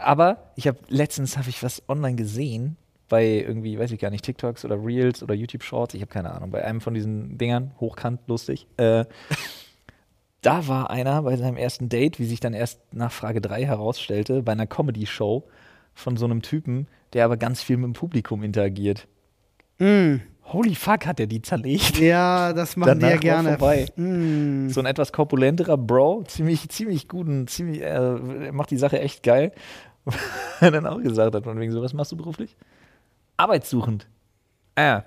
Speaker 2: aber ich habe letztens habe ich was online gesehen bei irgendwie, weiß ich gar nicht, TikToks oder Reels oder YouTube Shorts, ich habe keine Ahnung, bei einem von diesen Dingern, hochkant, lustig. Äh, da war einer bei seinem ersten Date, wie sich dann erst nach Frage 3 herausstellte, bei einer Comedy-Show von so einem Typen, der aber ganz viel mit dem Publikum interagiert. Holy fuck, hat er die zerlegt.
Speaker 3: Ja, das machen die ja
Speaker 2: Danach
Speaker 3: gerne.
Speaker 2: vorbei.
Speaker 3: Mm.
Speaker 2: So ein etwas korpulenterer Bro, ziemlich, ziemlich guten, ziemlich, äh, macht die Sache echt geil. er dann auch gesagt hat, von wegen so, was machst du beruflich? Arbeitssuchend. Ah ja.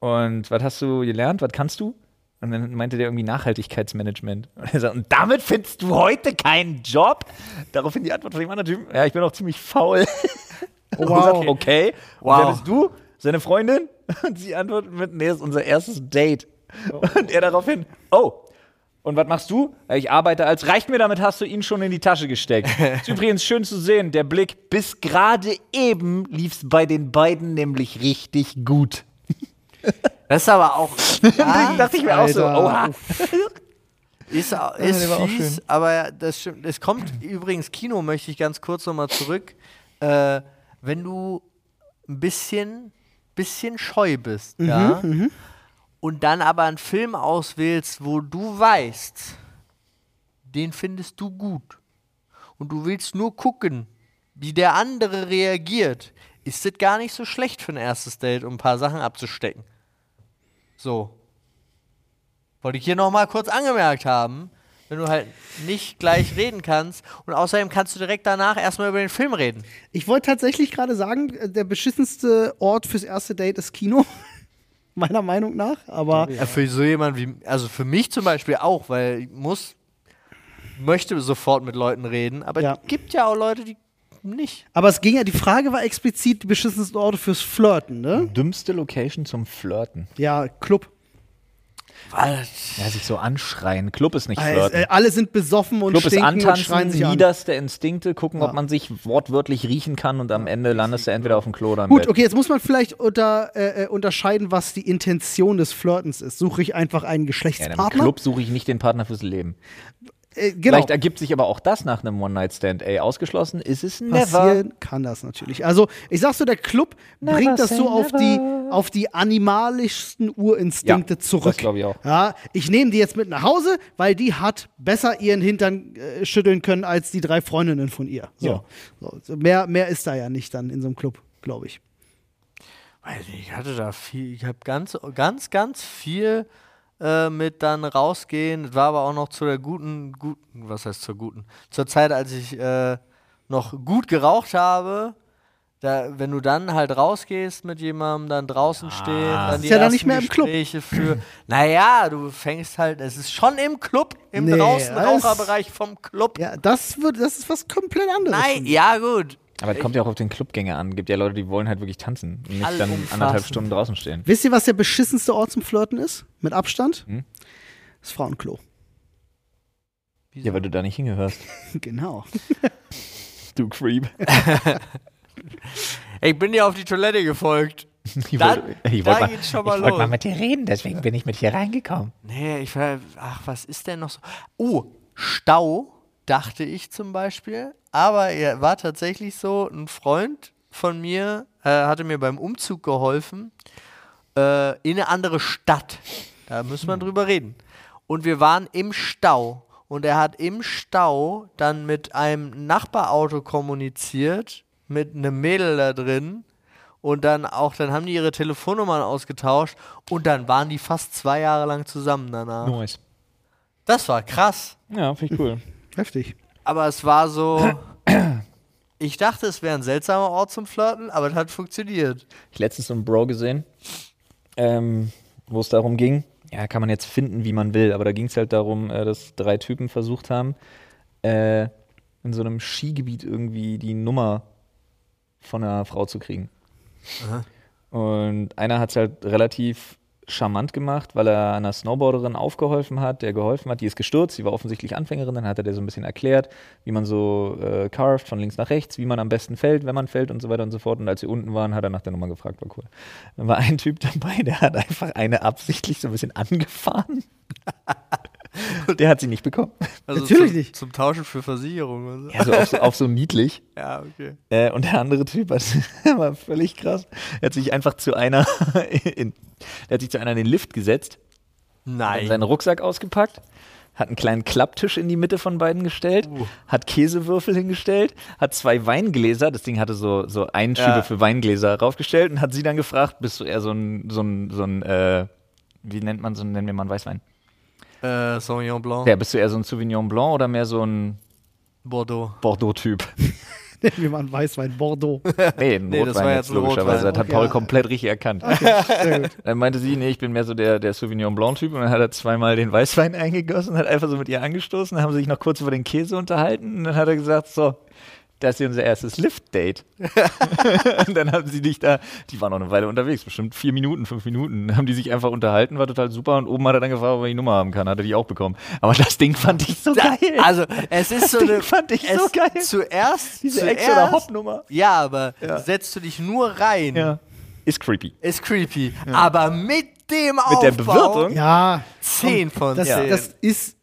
Speaker 2: Und was hast du gelernt? Was kannst du? Und dann meinte der irgendwie Nachhaltigkeitsmanagement. Und er sagt, und damit findest du heute keinen Job? Daraufhin die Antwort von dem anderen Typen, ja, ich bin auch ziemlich faul.
Speaker 3: Oh,
Speaker 2: Und
Speaker 3: wow.
Speaker 2: sagt, okay. Und
Speaker 1: Wow.
Speaker 2: wer bist du? Seine Freundin? Und sie antwortet mit, nee, das ist unser erstes Date. Und er daraufhin, oh. Und was machst du? Ich arbeite als, reicht mir, damit hast du ihn schon in die Tasche gesteckt. ist übrigens schön zu sehen, der Blick, bis gerade eben lief's bei den beiden nämlich richtig gut.
Speaker 1: Das ist aber auch.
Speaker 2: Deswegen dachte ich mir auch so, oha.
Speaker 1: Ist, ist
Speaker 2: auch
Speaker 1: fies, aber ja, das stimmt. Es kommt übrigens, Kino möchte ich ganz kurz nochmal zurück. Äh, wenn du ein bisschen, bisschen scheu bist,
Speaker 2: Mhm,
Speaker 1: ja, und dann aber einen Film auswählst, wo du weißt, den findest du gut. Und du willst nur gucken, wie der andere reagiert, ist das gar nicht so schlecht für ein erstes Date, um ein paar Sachen abzustecken. So. Wollte ich hier nochmal kurz angemerkt haben, wenn du halt nicht gleich reden kannst. Und außerdem kannst du direkt danach erstmal über den Film reden.
Speaker 3: Ich wollte tatsächlich gerade sagen, äh, der beschissenste Ort fürs erste Date ist Kino. Meiner Meinung nach. Aber
Speaker 1: Ja, für so jemand wie, also für mich zum Beispiel auch, weil ich muss, möchte sofort mit Leuten reden, aber
Speaker 3: Ja.
Speaker 1: es gibt ja auch Leute, die nicht.
Speaker 3: Aber es ging ja, die Frage war explizit die beschissensten Orte fürs Flirten, ne?
Speaker 2: Dümmste Location zum Flirten.
Speaker 3: Ja, Club.
Speaker 1: Weil,
Speaker 2: Ja, sich so anschreien. Club ist nicht
Speaker 3: Äh,
Speaker 2: flirten.
Speaker 3: äh, alle sind besoffen und
Speaker 2: Club ist
Speaker 3: stinken und schreien
Speaker 2: antanzen,
Speaker 3: sich an.
Speaker 2: niederste Instinkte, gucken,
Speaker 3: Ja.
Speaker 2: ob man sich wortwörtlich riechen kann und am Ende landest du entweder auf dem Klo oder im
Speaker 3: Gut,
Speaker 2: Bett.
Speaker 3: okay, jetzt muss man vielleicht unter, äh, äh, unterscheiden, was die Intention des Flirtens ist. Suche ich einfach einen
Speaker 2: Ja, im
Speaker 3: Geschlechtspartner?
Speaker 2: Club suche ich nicht den Partner fürs Leben.
Speaker 3: Äh, genau.
Speaker 2: Vielleicht ergibt sich aber auch das nach einem One-Night-Stand. Ey, ausgeschlossen ist es never.
Speaker 3: Passieren kann das natürlich. Also, ich sag so, der Club
Speaker 2: Never
Speaker 3: bringt das so auf die, auf die animalischsten Urinstinkte
Speaker 2: Ja,
Speaker 3: zurück.
Speaker 2: das glaub ich auch.
Speaker 3: Ja, ich nehme die jetzt mit nach Hause, weil die hat besser ihren Hintern äh, schütteln können als die drei Freundinnen von ihr. So.
Speaker 2: Ja.
Speaker 3: So, mehr, mehr ist da ja nicht dann in so einem Club, glaube ich.
Speaker 1: ich hatte da viel, ich habe ganz, ganz, ganz viel äh, mit dann rausgehen. Das war aber auch noch zu der guten, guten, was heißt zur guten? Zur Zeit, als ich äh, noch gut geraucht habe. Da, wenn du dann halt rausgehst mit jemandem, dann draußen stehen, dann
Speaker 3: Ist
Speaker 1: die
Speaker 3: ja dann
Speaker 1: ersten
Speaker 3: nicht mehr im Club.
Speaker 1: Gespräche für. Naja, du fängst halt, es ist schon im Club, im
Speaker 3: Nee,
Speaker 1: draußen Raucherbereich vom Club.
Speaker 3: Ja, das, wird, das ist was komplett anderes.
Speaker 1: Nein, ja gut.
Speaker 2: Aber es kommt ja auch auf den Clubgänger an. Gibt ja Leute, die wollen halt wirklich tanzen und nicht dann anderthalb Stunden draußen stehen.
Speaker 3: Wisst ihr, was der beschissenste Ort zum Flirten ist? Mit Abstand?
Speaker 2: Hm?
Speaker 3: Das Frauenklo.
Speaker 2: Ja, weil du da nicht hingehörst.
Speaker 3: genau.
Speaker 2: Du Creep.
Speaker 1: Ich bin dir auf die Toilette gefolgt.
Speaker 2: Ich
Speaker 1: Dann-
Speaker 2: wollte wollte mal,
Speaker 1: geht's schon mal
Speaker 2: ich wollte
Speaker 1: los.
Speaker 2: mal mit dir reden, deswegen bin ich mit hier reingekommen.
Speaker 1: Nee, ich war, ach, was ist denn noch so? Oh, Stau, dachte ich zum Beispiel. Aber er war tatsächlich so, ein Freund von mir äh, hatte mir beim Umzug geholfen äh, in eine andere Stadt. Da müssen wir drüber reden. Und wir waren im Stau. Und er hat im Stau dann mit einem Nachbarauto kommuniziert, mit einem Mädel da drin. Und dann auch, dann haben die ihre Telefonnummern ausgetauscht und dann waren die fast zwei Jahre lang zusammen danach.
Speaker 2: Nice.
Speaker 1: Das war krass.
Speaker 2: Ja, finde ich cool.
Speaker 3: Heftig.
Speaker 1: Aber es war so. Ich dachte, es wäre ein seltsamer Ort zum Flirten, aber es hat funktioniert.
Speaker 2: Ich letztens so einen Bro gesehen, ähm, wo es darum ging, ja, kann man jetzt finden, wie man will, aber da ging es halt darum, äh, dass drei Typen versucht haben, äh, in so einem Skigebiet irgendwie die Nummer von einer Frau zu kriegen. Und einer hat es halt relativ charmant gemacht, weil er einer Snowboarderin aufgeholfen hat, der geholfen hat. Die ist gestürzt, sie war offensichtlich Anfängerin. Dann hat er der so ein bisschen erklärt, wie man so äh, carved von links nach rechts, wie man am besten fällt, wenn man fällt und so weiter und so fort. Und als sie unten waren, hat er nach der Nummer gefragt, war cool. Dann war ein Typ dabei, der hat einfach eine absichtlich so ein bisschen angefahren. der hat sie nicht bekommen.
Speaker 1: Also
Speaker 3: Natürlich
Speaker 1: zum,
Speaker 3: nicht.
Speaker 1: Zum Tauschen für Versicherungen.
Speaker 2: Ja, so auf, so, auf so niedlich.
Speaker 1: Ja, okay.
Speaker 2: Äh, und der andere Typ hat, war völlig krass. Er hat sich einfach zu einer, in, der hat sich zu einer in den Lift gesetzt, hat
Speaker 1: Nein.
Speaker 2: seinen Rucksack ausgepackt, hat einen kleinen Klapptisch in die Mitte von beiden gestellt,
Speaker 1: Uh.
Speaker 2: hat Käsewürfel hingestellt, hat zwei Weingläser, das Ding hatte so, so Einschübe
Speaker 1: Ja.
Speaker 2: für Weingläser raufgestellt und hat sie dann gefragt, bist du eher so ein, so ein, so ein äh, wie nennt man so, nennen wir mal einen Weißwein?
Speaker 1: Äh, Sauvignon Blanc,
Speaker 2: Ja, bist du eher so ein Sauvignon Blanc oder mehr so ein
Speaker 1: Bordeaux.
Speaker 2: Bordeaux-Typ?
Speaker 3: Wie man Weißwein, Bordeaux.
Speaker 2: Nee, ein
Speaker 1: Nee, das
Speaker 2: Rotwein
Speaker 1: war
Speaker 2: jetzt
Speaker 1: jetzt ein
Speaker 2: logischerweise.
Speaker 1: Rotwein.
Speaker 2: Das hat
Speaker 3: Okay,
Speaker 2: Paul
Speaker 3: ja.
Speaker 2: komplett richtig erkannt.
Speaker 3: Gut.
Speaker 2: Dann meinte sie, nee, ich bin mehr so der, der Sauvignon Blanc-Typ. Und dann hat er zweimal den Weißwein eingegossen, hat einfach so mit ihr angestoßen, dann haben sie sich noch kurz über den Käse unterhalten. Und dann hat er gesagt, so, das ist hier unser erstes Lift-Date. und dann haben sie dich da, die waren noch eine Weile unterwegs, bestimmt vier Minuten, fünf Minuten. Dann haben die sich einfach unterhalten, war total super. Und oben hat er dann gefragt, ob er die Nummer haben kann. Hat er die auch bekommen. Aber das Ding fand ich so
Speaker 1: Da,
Speaker 2: geil.
Speaker 1: also, es ist so
Speaker 2: Ding
Speaker 1: eine.
Speaker 2: fand ich
Speaker 1: es,
Speaker 2: so geil.
Speaker 1: Zuerst.
Speaker 2: Diese
Speaker 1: zuerst,
Speaker 2: Ex- oder Hop-Nummer.
Speaker 1: Ja, aber
Speaker 2: Ja.
Speaker 1: setzt du dich nur rein,
Speaker 2: Ja. Ist creepy.
Speaker 1: ist creepy. Aber mit dem
Speaker 2: Mit
Speaker 1: Aufbau,
Speaker 2: der Bewirtung?
Speaker 3: Ja,
Speaker 1: 10 von
Speaker 3: das,
Speaker 1: 10.
Speaker 3: das ist,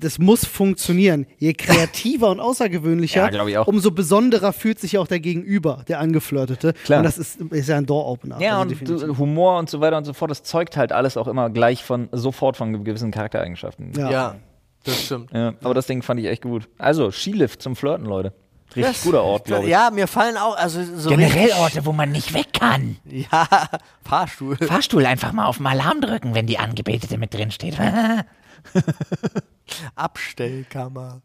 Speaker 3: das muss funktionieren. Je kreativer und außergewöhnlicher,
Speaker 2: Ja, glaub ich auch.
Speaker 3: umso besonderer fühlt sich auch der Gegenüber, der Angeflirtete.
Speaker 2: Klar.
Speaker 3: Und das ist, ist ja ein Door-Opener.
Speaker 2: Ja,
Speaker 3: also
Speaker 2: und
Speaker 3: definitiv.
Speaker 2: du, Humor und so weiter und so fort, das zeugt halt alles auch immer gleich von, sofort von gewissen Charaktereigenschaften.
Speaker 3: Ja.
Speaker 1: ja, das stimmt.
Speaker 2: Ja, aber das Ding fand ich echt gut. Also, Skilift zum Flirten, Leute. Richtig
Speaker 1: Das-
Speaker 2: guter Ort, glaube ich.
Speaker 1: Ja, mir fallen auch, also so
Speaker 5: Generell Orte, wo man nicht weg kann.
Speaker 1: Ja, Fahrstuhl.
Speaker 5: Fahrstuhl einfach mal auf den Alarm drücken, wenn die Angebetete mit drin steht.
Speaker 1: Abstellkammer.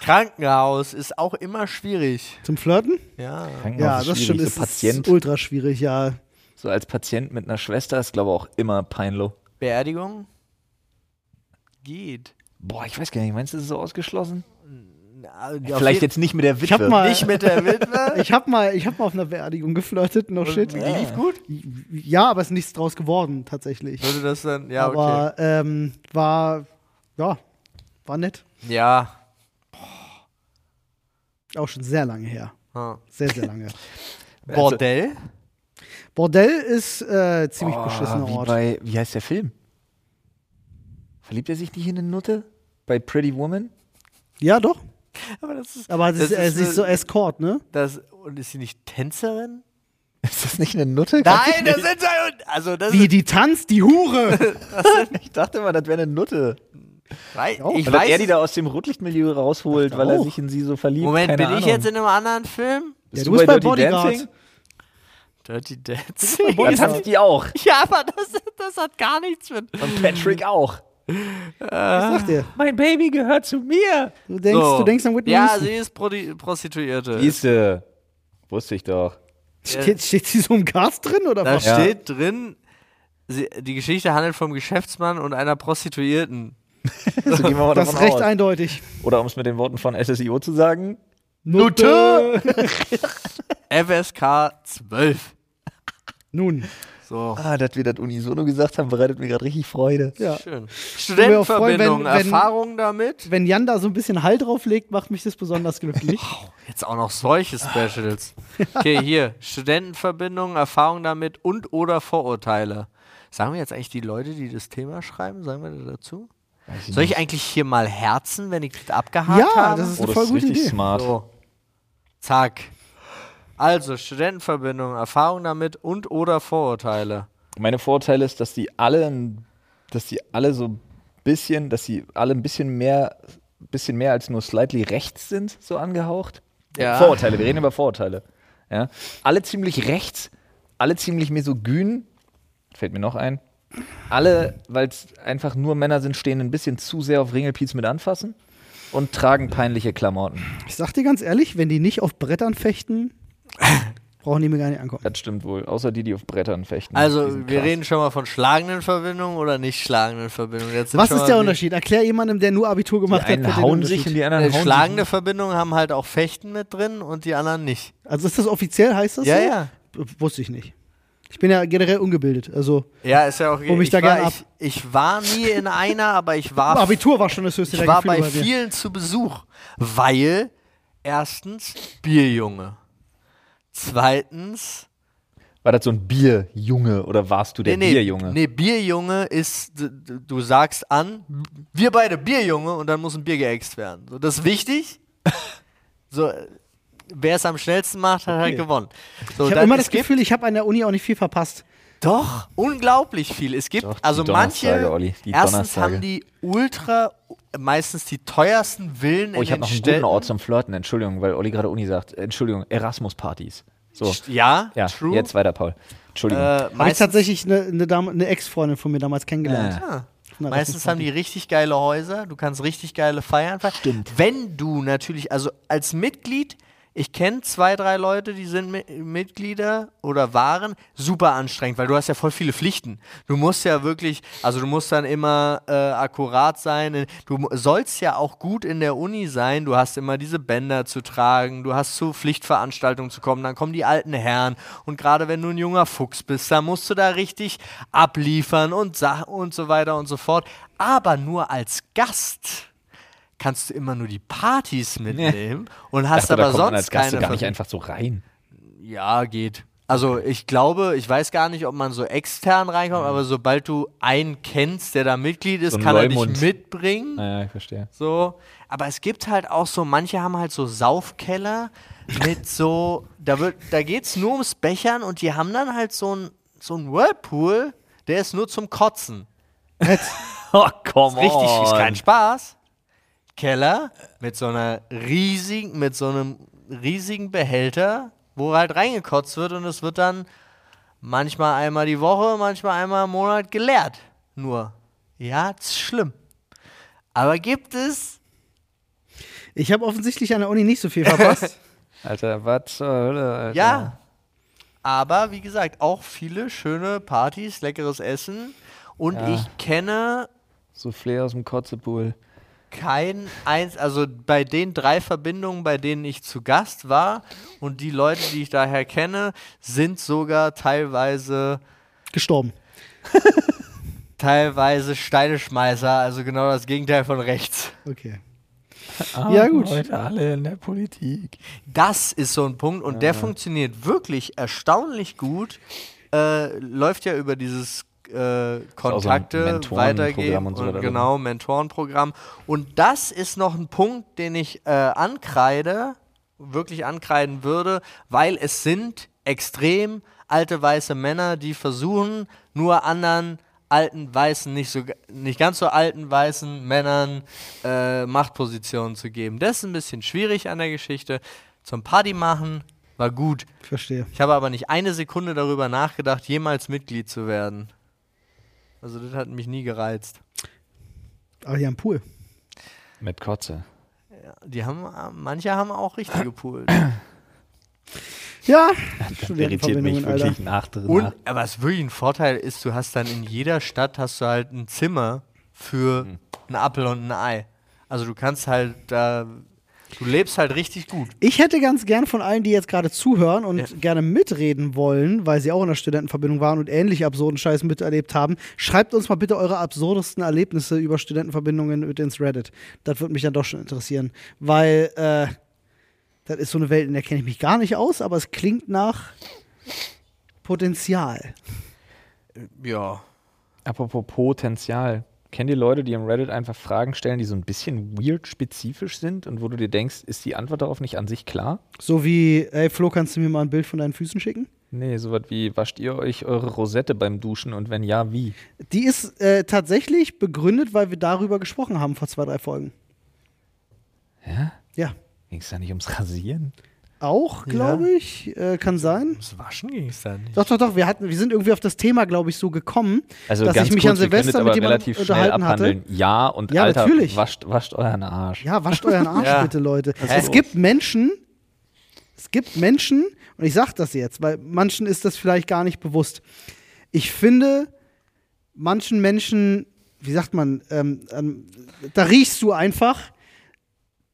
Speaker 1: Krankenhaus ist auch immer schwierig.
Speaker 3: Zum Flirten?
Speaker 1: Ja.
Speaker 2: Krankenhaus
Speaker 3: Ja,
Speaker 2: ist
Speaker 3: das
Speaker 2: schwierig.
Speaker 3: stimmt.
Speaker 2: So
Speaker 3: Ist,
Speaker 2: Patient,
Speaker 3: ist ultra schwierig, ja.
Speaker 2: so als Patient mit einer Schwester ist, glaube ich, auch immer peinlich.
Speaker 1: Beerdigung? Geht.
Speaker 2: Boah, ich weiß gar nicht, meinst du, das ist so ausgeschlossen?
Speaker 1: Auf
Speaker 2: Vielleicht jetzt nicht mit der Witwe.
Speaker 3: Ich hab mal,
Speaker 1: nicht mit der Witwe.
Speaker 3: ich hab mal, ich hab mal auf einer Beerdigung geflirtet, no shit.
Speaker 1: Die lief gut.
Speaker 3: Ja, aber es ist nichts draus geworden, tatsächlich.
Speaker 1: Würde das dann, ja, okay.
Speaker 3: aber ähm, war, ja, war nett.
Speaker 1: Ja.
Speaker 3: Auch schon sehr lange her.
Speaker 1: Hm.
Speaker 3: Sehr, sehr lange.
Speaker 1: Bordell?
Speaker 3: Bordell ist äh, ziemlich
Speaker 2: Oh,
Speaker 3: beschissener
Speaker 2: wie
Speaker 3: Ort.
Speaker 2: bei, wie heißt der Film? Verliebt er sich nicht in eine Nutte? Bei Pretty Woman?
Speaker 3: Ja, doch.
Speaker 1: Aber das ist.
Speaker 3: Aber es
Speaker 1: Das
Speaker 3: ist, es
Speaker 1: ist
Speaker 3: ist so Escort, ne?
Speaker 1: Das, und ist sie nicht Tänzerin?
Speaker 2: Ist das nicht eine Nutte?
Speaker 1: Nein, das sind also das
Speaker 3: Wie die tanzt, die Hure.
Speaker 2: Ich dachte mal, das wäre eine Nutte.
Speaker 1: Wei-
Speaker 3: Oh.
Speaker 1: ich
Speaker 2: dass
Speaker 1: weiß.
Speaker 2: er die da aus dem Rotlichtmilieu rausholt, weil er sich in sie so verliebt.
Speaker 1: Moment,
Speaker 2: Keine
Speaker 1: bin
Speaker 2: Ahnung.
Speaker 1: ich jetzt in einem anderen Film?
Speaker 2: Bist
Speaker 3: Ja,
Speaker 2: du,
Speaker 3: du bist
Speaker 2: bei
Speaker 3: bei
Speaker 2: Dirty
Speaker 3: Bodyguard.
Speaker 2: Dancing?
Speaker 1: Dirty Dancing.
Speaker 2: Da tanzt die auch.
Speaker 1: Ja, aber das, das hat gar nichts mit.
Speaker 2: Und Patrick auch.
Speaker 3: Ich sag dir.
Speaker 2: Mein Baby gehört zu mir.
Speaker 3: Du denkst,
Speaker 1: So.
Speaker 3: du denkst an Whitney
Speaker 1: Ja,
Speaker 3: Houston.
Speaker 1: sie ist Prodi Prostituierte.
Speaker 2: Siehste. Wusste ich doch.
Speaker 3: Steht, steht sie so im Cast drin oder
Speaker 1: da
Speaker 3: was?
Speaker 2: Ja.
Speaker 1: steht drin, sie, die Geschichte handelt vom Geschäftsmann und einer Prostituierten.
Speaker 2: So gehen wir mal
Speaker 3: Das
Speaker 2: davon
Speaker 3: ist recht
Speaker 2: aus.
Speaker 3: eindeutig.
Speaker 2: Oder um es mit den Worten von SSIO zu sagen.
Speaker 3: Nutte!
Speaker 1: FSK 12.
Speaker 3: Nun,
Speaker 1: So.
Speaker 2: Ah, dass wir das unisono gesagt haben, bereitet mir gerade richtig Freude.
Speaker 3: ja.
Speaker 1: Schön.
Speaker 3: mir auch freuen,
Speaker 1: Studentenverbindung,
Speaker 3: wenn- wenn-
Speaker 1: Erfahrung damit?
Speaker 3: Wenn Jan da so ein bisschen Hall drauf legt, macht mich das besonders glücklich.
Speaker 1: Jetzt auch noch solche Specials. Okay, hier. Studentenverbindung, Erfahrung damit und oder Vorurteile. Sagen wir jetzt eigentlich die Leute, die das Thema schreiben, sagen wir da dazu? Soll ich eigentlich hier mal herzen, wenn ich das abgehakt
Speaker 3: Ja,
Speaker 1: habe?
Speaker 3: das ist
Speaker 2: Oh,
Speaker 3: eine
Speaker 2: das
Speaker 3: voll
Speaker 2: ist
Speaker 3: gute
Speaker 2: richtig
Speaker 3: Idee.
Speaker 2: smart.
Speaker 1: So. Zack. Also, Studentenverbindung, Erfahrung damit und oder Vorurteile.
Speaker 2: Meine Vorurteile ist, dass die alle, ein- dass die alle so ein bisschen, dass sie alle ein bisschen mehr, bisschen mehr als nur slightly rechts sind, so angehaucht.
Speaker 1: Ja.
Speaker 2: Vorurteile, wir reden über Vorurteile. Ja. Alle ziemlich rechts, alle ziemlich misogyn, fällt mir noch ein. Alle, weil es einfach nur Männer sind, stehen ein bisschen zu sehr auf Ringelpiez mit anfassen und tragen peinliche Klamotten.
Speaker 3: Ich sag dir ganz ehrlich, wenn die nicht auf Brettern fechten, brauchen die mir gar nicht ankommen.
Speaker 2: Das stimmt wohl, außer die, die auf Brettern fechten. Die
Speaker 1: Also, wir reden schon mal von schlagenden Verbindungen oder nicht schlagenden Verbindungen.
Speaker 3: Was ist der
Speaker 1: die-
Speaker 3: Unterschied? Erklär jemandem, der nur Abitur
Speaker 2: Die
Speaker 3: gemacht hat,
Speaker 2: einen
Speaker 3: den
Speaker 2: hauen sich und die anderen
Speaker 1: Äh,
Speaker 2: hauen sich
Speaker 1: schlagende Verbindungen haben halt auch Fechten mit drin und die anderen nicht.
Speaker 3: Also ist das offiziell, heißt das
Speaker 1: Ja,
Speaker 3: so?
Speaker 1: ja.
Speaker 3: Wusste ich nicht. Ich bin ja generell ungebildet. Also,
Speaker 1: Ja, ist ja auch
Speaker 3: mich
Speaker 1: ich,
Speaker 3: da
Speaker 1: war, ich, ich war nie in einer, aber ich war
Speaker 3: Abitur war schon das höchste
Speaker 1: Ich war
Speaker 3: Gefühle
Speaker 1: bei vielen zu Besuch, weil erstens Bierjunge, zweitens
Speaker 2: War das so ein Bierjunge oder warst du der
Speaker 1: nee, nee,
Speaker 2: Bierjunge?
Speaker 1: Nee, Bierjunge ist, du sagst an, wir beide Bierjunge und dann muss ein Bier geäxt werden. So, das ist wichtig. so, wer es am schnellsten macht, hat halt gewonnen. So,
Speaker 3: Ich habe immer das Gefühl, ich habe an der Uni auch nicht viel verpasst.
Speaker 1: Doch, unglaublich viel. Es gibt
Speaker 2: Doch,
Speaker 1: also manche,
Speaker 2: Olli, die
Speaker 1: erstens haben die ultra, meistens die teuersten Villen
Speaker 2: Oh,
Speaker 1: in
Speaker 2: ich habe noch einen
Speaker 1: Städten.
Speaker 2: guten Ort zum Flirten. Entschuldigung, weil Olli gerade Uni sagt. Entschuldigung, Erasmus-Partys. So,
Speaker 1: Ja,
Speaker 2: ja,
Speaker 1: true.
Speaker 2: jetzt weiter, Paul. Entschuldigung.
Speaker 1: Äh,
Speaker 3: Habe ich
Speaker 1: meistens,
Speaker 3: tatsächlich eine, eine, eine Ex-Freundin von mir damals kennengelernt.
Speaker 2: Äh.
Speaker 1: ah,
Speaker 3: Na,
Speaker 1: meistens
Speaker 3: das
Speaker 1: haben die richtig geile Häuser, du kannst richtig geile Feiern feiern.
Speaker 2: Stimmt.
Speaker 1: Wenn du natürlich, also als Mitglied, ich kenne zwei, drei Leute, die sind Mi Mitglieder oder waren, super anstrengend, weil du hast ja voll viele Pflichten. Du musst ja wirklich, also du musst dann immer äh, akkurat sein. Du sollst ja auch gut in der Uni sein. Du hast immer diese Bänder zu tragen, du hast zu Pflichtveranstaltungen zu kommen, dann kommen die alten Herren. Und gerade wenn du ein junger Fuchs bist, dann musst du da richtig abliefern und, und so weiter und so fort. Aber nur als Gast kannst du immer nur die Partys mitnehmen und hast
Speaker 2: Dachte, da
Speaker 1: aber
Speaker 2: kommt man als
Speaker 1: sonst
Speaker 2: Gast
Speaker 1: keine
Speaker 2: gar nicht einfach so rein.
Speaker 1: Ja, geht. Also ich glaube, ich weiß gar nicht, ob man so extern reinkommt, aber sobald du einen kennst, der da Mitglied ist,
Speaker 2: So
Speaker 1: kann er
Speaker 2: Leumund.
Speaker 1: dich mitbringen.
Speaker 2: Naja, ich verstehe.
Speaker 1: So. Aber es gibt halt auch so, manche haben halt so Saufkeller mit so, da wird, da geht's nur ums Bechern und die haben dann halt so ein, so ein Whirlpool, der ist nur zum Kotzen.
Speaker 2: Oh, komm
Speaker 1: Richtig, ist kein Spaß. Keller mit so einer riesigen, mit so einem riesigen Behälter, wo halt reingekotzt wird und es wird dann manchmal einmal die Woche, manchmal einmal im Monat geleert. Nur. Ja, das ist schlimm. Aber gibt es.
Speaker 3: Ich habe offensichtlich an der Uni nicht so viel verpasst.
Speaker 2: Alter, was zur Hölle, Alter.
Speaker 1: Ja. Aber wie gesagt, auch viele schöne Partys, leckeres Essen. Und
Speaker 2: Ja.
Speaker 1: ich kenne
Speaker 2: Soufflé aus dem Kotzepool.
Speaker 1: Kein eins, also bei den drei Verbindungen, bei denen ich zu Gast war und die Leute, die ich daher kenne, sind sogar teilweise
Speaker 3: Gestorben.
Speaker 1: teilweise Steineschmeißer, also genau das Gegenteil von rechts.
Speaker 3: Okay.
Speaker 2: Ah,
Speaker 3: Ja, gut.
Speaker 2: Heute alle in der Politik.
Speaker 1: Das ist so ein Punkt und der funktioniert wirklich erstaunlich gut. Äh, läuft ja über dieses äh, Kontakte
Speaker 2: Mentorenprogramm
Speaker 1: weitergeben
Speaker 2: und so
Speaker 1: und
Speaker 2: weiter.
Speaker 1: genau Mentorenprogramm. Und das ist noch ein Punkt, den ich äh, ankreide, wirklich ankreiden würde, weil es sind extrem alte weiße Männer, die versuchen, nur anderen alten weißen, nicht so nicht ganz so alten weißen Männern äh, Machtpositionen zu geben. Das ist ein bisschen schwierig an der Geschichte. Zum Party machen war gut.
Speaker 3: Verstehe.
Speaker 1: Ich habe aber nicht eine Sekunde darüber nachgedacht, jemals Mitglied zu werden. Also das hat mich nie gereizt.
Speaker 3: Aber hier am Pool.
Speaker 2: Mit Kotze.
Speaker 1: Ja, die haben, manche haben auch richtig gepoolt.
Speaker 3: Ja,
Speaker 2: Das irritiert mich
Speaker 3: Alter.
Speaker 2: wirklich nach drin.
Speaker 1: Und aber was wirklich ein Vorteil ist, du hast dann in jeder Stadt hast du halt ein Zimmer für
Speaker 2: Hm.
Speaker 1: einen Apfel und ein Ei. Also du kannst halt da, du lebst halt richtig gut.
Speaker 3: Ich hätte ganz gern von allen, die jetzt gerade zuhören und
Speaker 1: Ja.
Speaker 3: gerne mitreden wollen, weil sie auch in der Studentenverbindung waren und ähnlich absurden Scheiß miterlebt haben, schreibt uns mal bitte eure absurdesten Erlebnisse über Studentenverbindungen mit ins Reddit. Das würde mich dann doch schon interessieren, weil äh, das ist so eine Welt, in der kenne ich mich gar nicht aus, aber es klingt nach Potenzial.
Speaker 1: Ja.
Speaker 2: Apropos Potenzial. Kennt ihr Leute, die im Reddit einfach Fragen stellen, die so ein bisschen weird spezifisch sind und wo du dir denkst, ist die Antwort darauf nicht an sich klar?
Speaker 3: So wie, ey Flo, kannst du mir mal ein Bild von deinen Füßen schicken?
Speaker 2: Nee, sowas wie, wascht ihr euch eure Rosette beim Duschen und wenn ja, wie?
Speaker 3: Die ist äh, tatsächlich begründet, weil wir darüber gesprochen haben vor zwei, drei Folgen.
Speaker 2: Ja?
Speaker 3: Ja.
Speaker 2: Ging es da nicht ums Rasieren?
Speaker 3: Auch, glaube ich. Äh, kann sein.
Speaker 1: Ums Waschen ging es dann nicht.
Speaker 3: Doch, doch, doch. Wir, hatten, wir sind irgendwie auf das Thema, glaube ich, so gekommen,
Speaker 2: Also
Speaker 3: dass ich mich
Speaker 2: kurz,
Speaker 3: an Silvester mit jemandem
Speaker 2: relativ schnell
Speaker 3: unterhalten hatte.
Speaker 2: abhandeln. Ja und
Speaker 3: Ja,
Speaker 2: Alter,
Speaker 3: natürlich.
Speaker 2: wascht, wascht euren Arsch.
Speaker 3: Ja, wascht euren Arsch
Speaker 1: Ja.
Speaker 3: bitte, Leute.
Speaker 1: Hä?
Speaker 3: Es gibt Menschen, es gibt Menschen, und ich sage das jetzt, weil manchen ist das vielleicht gar nicht bewusst. Ich finde, manchen Menschen, wie sagt man, ähm, ähm, da riechst du einfach,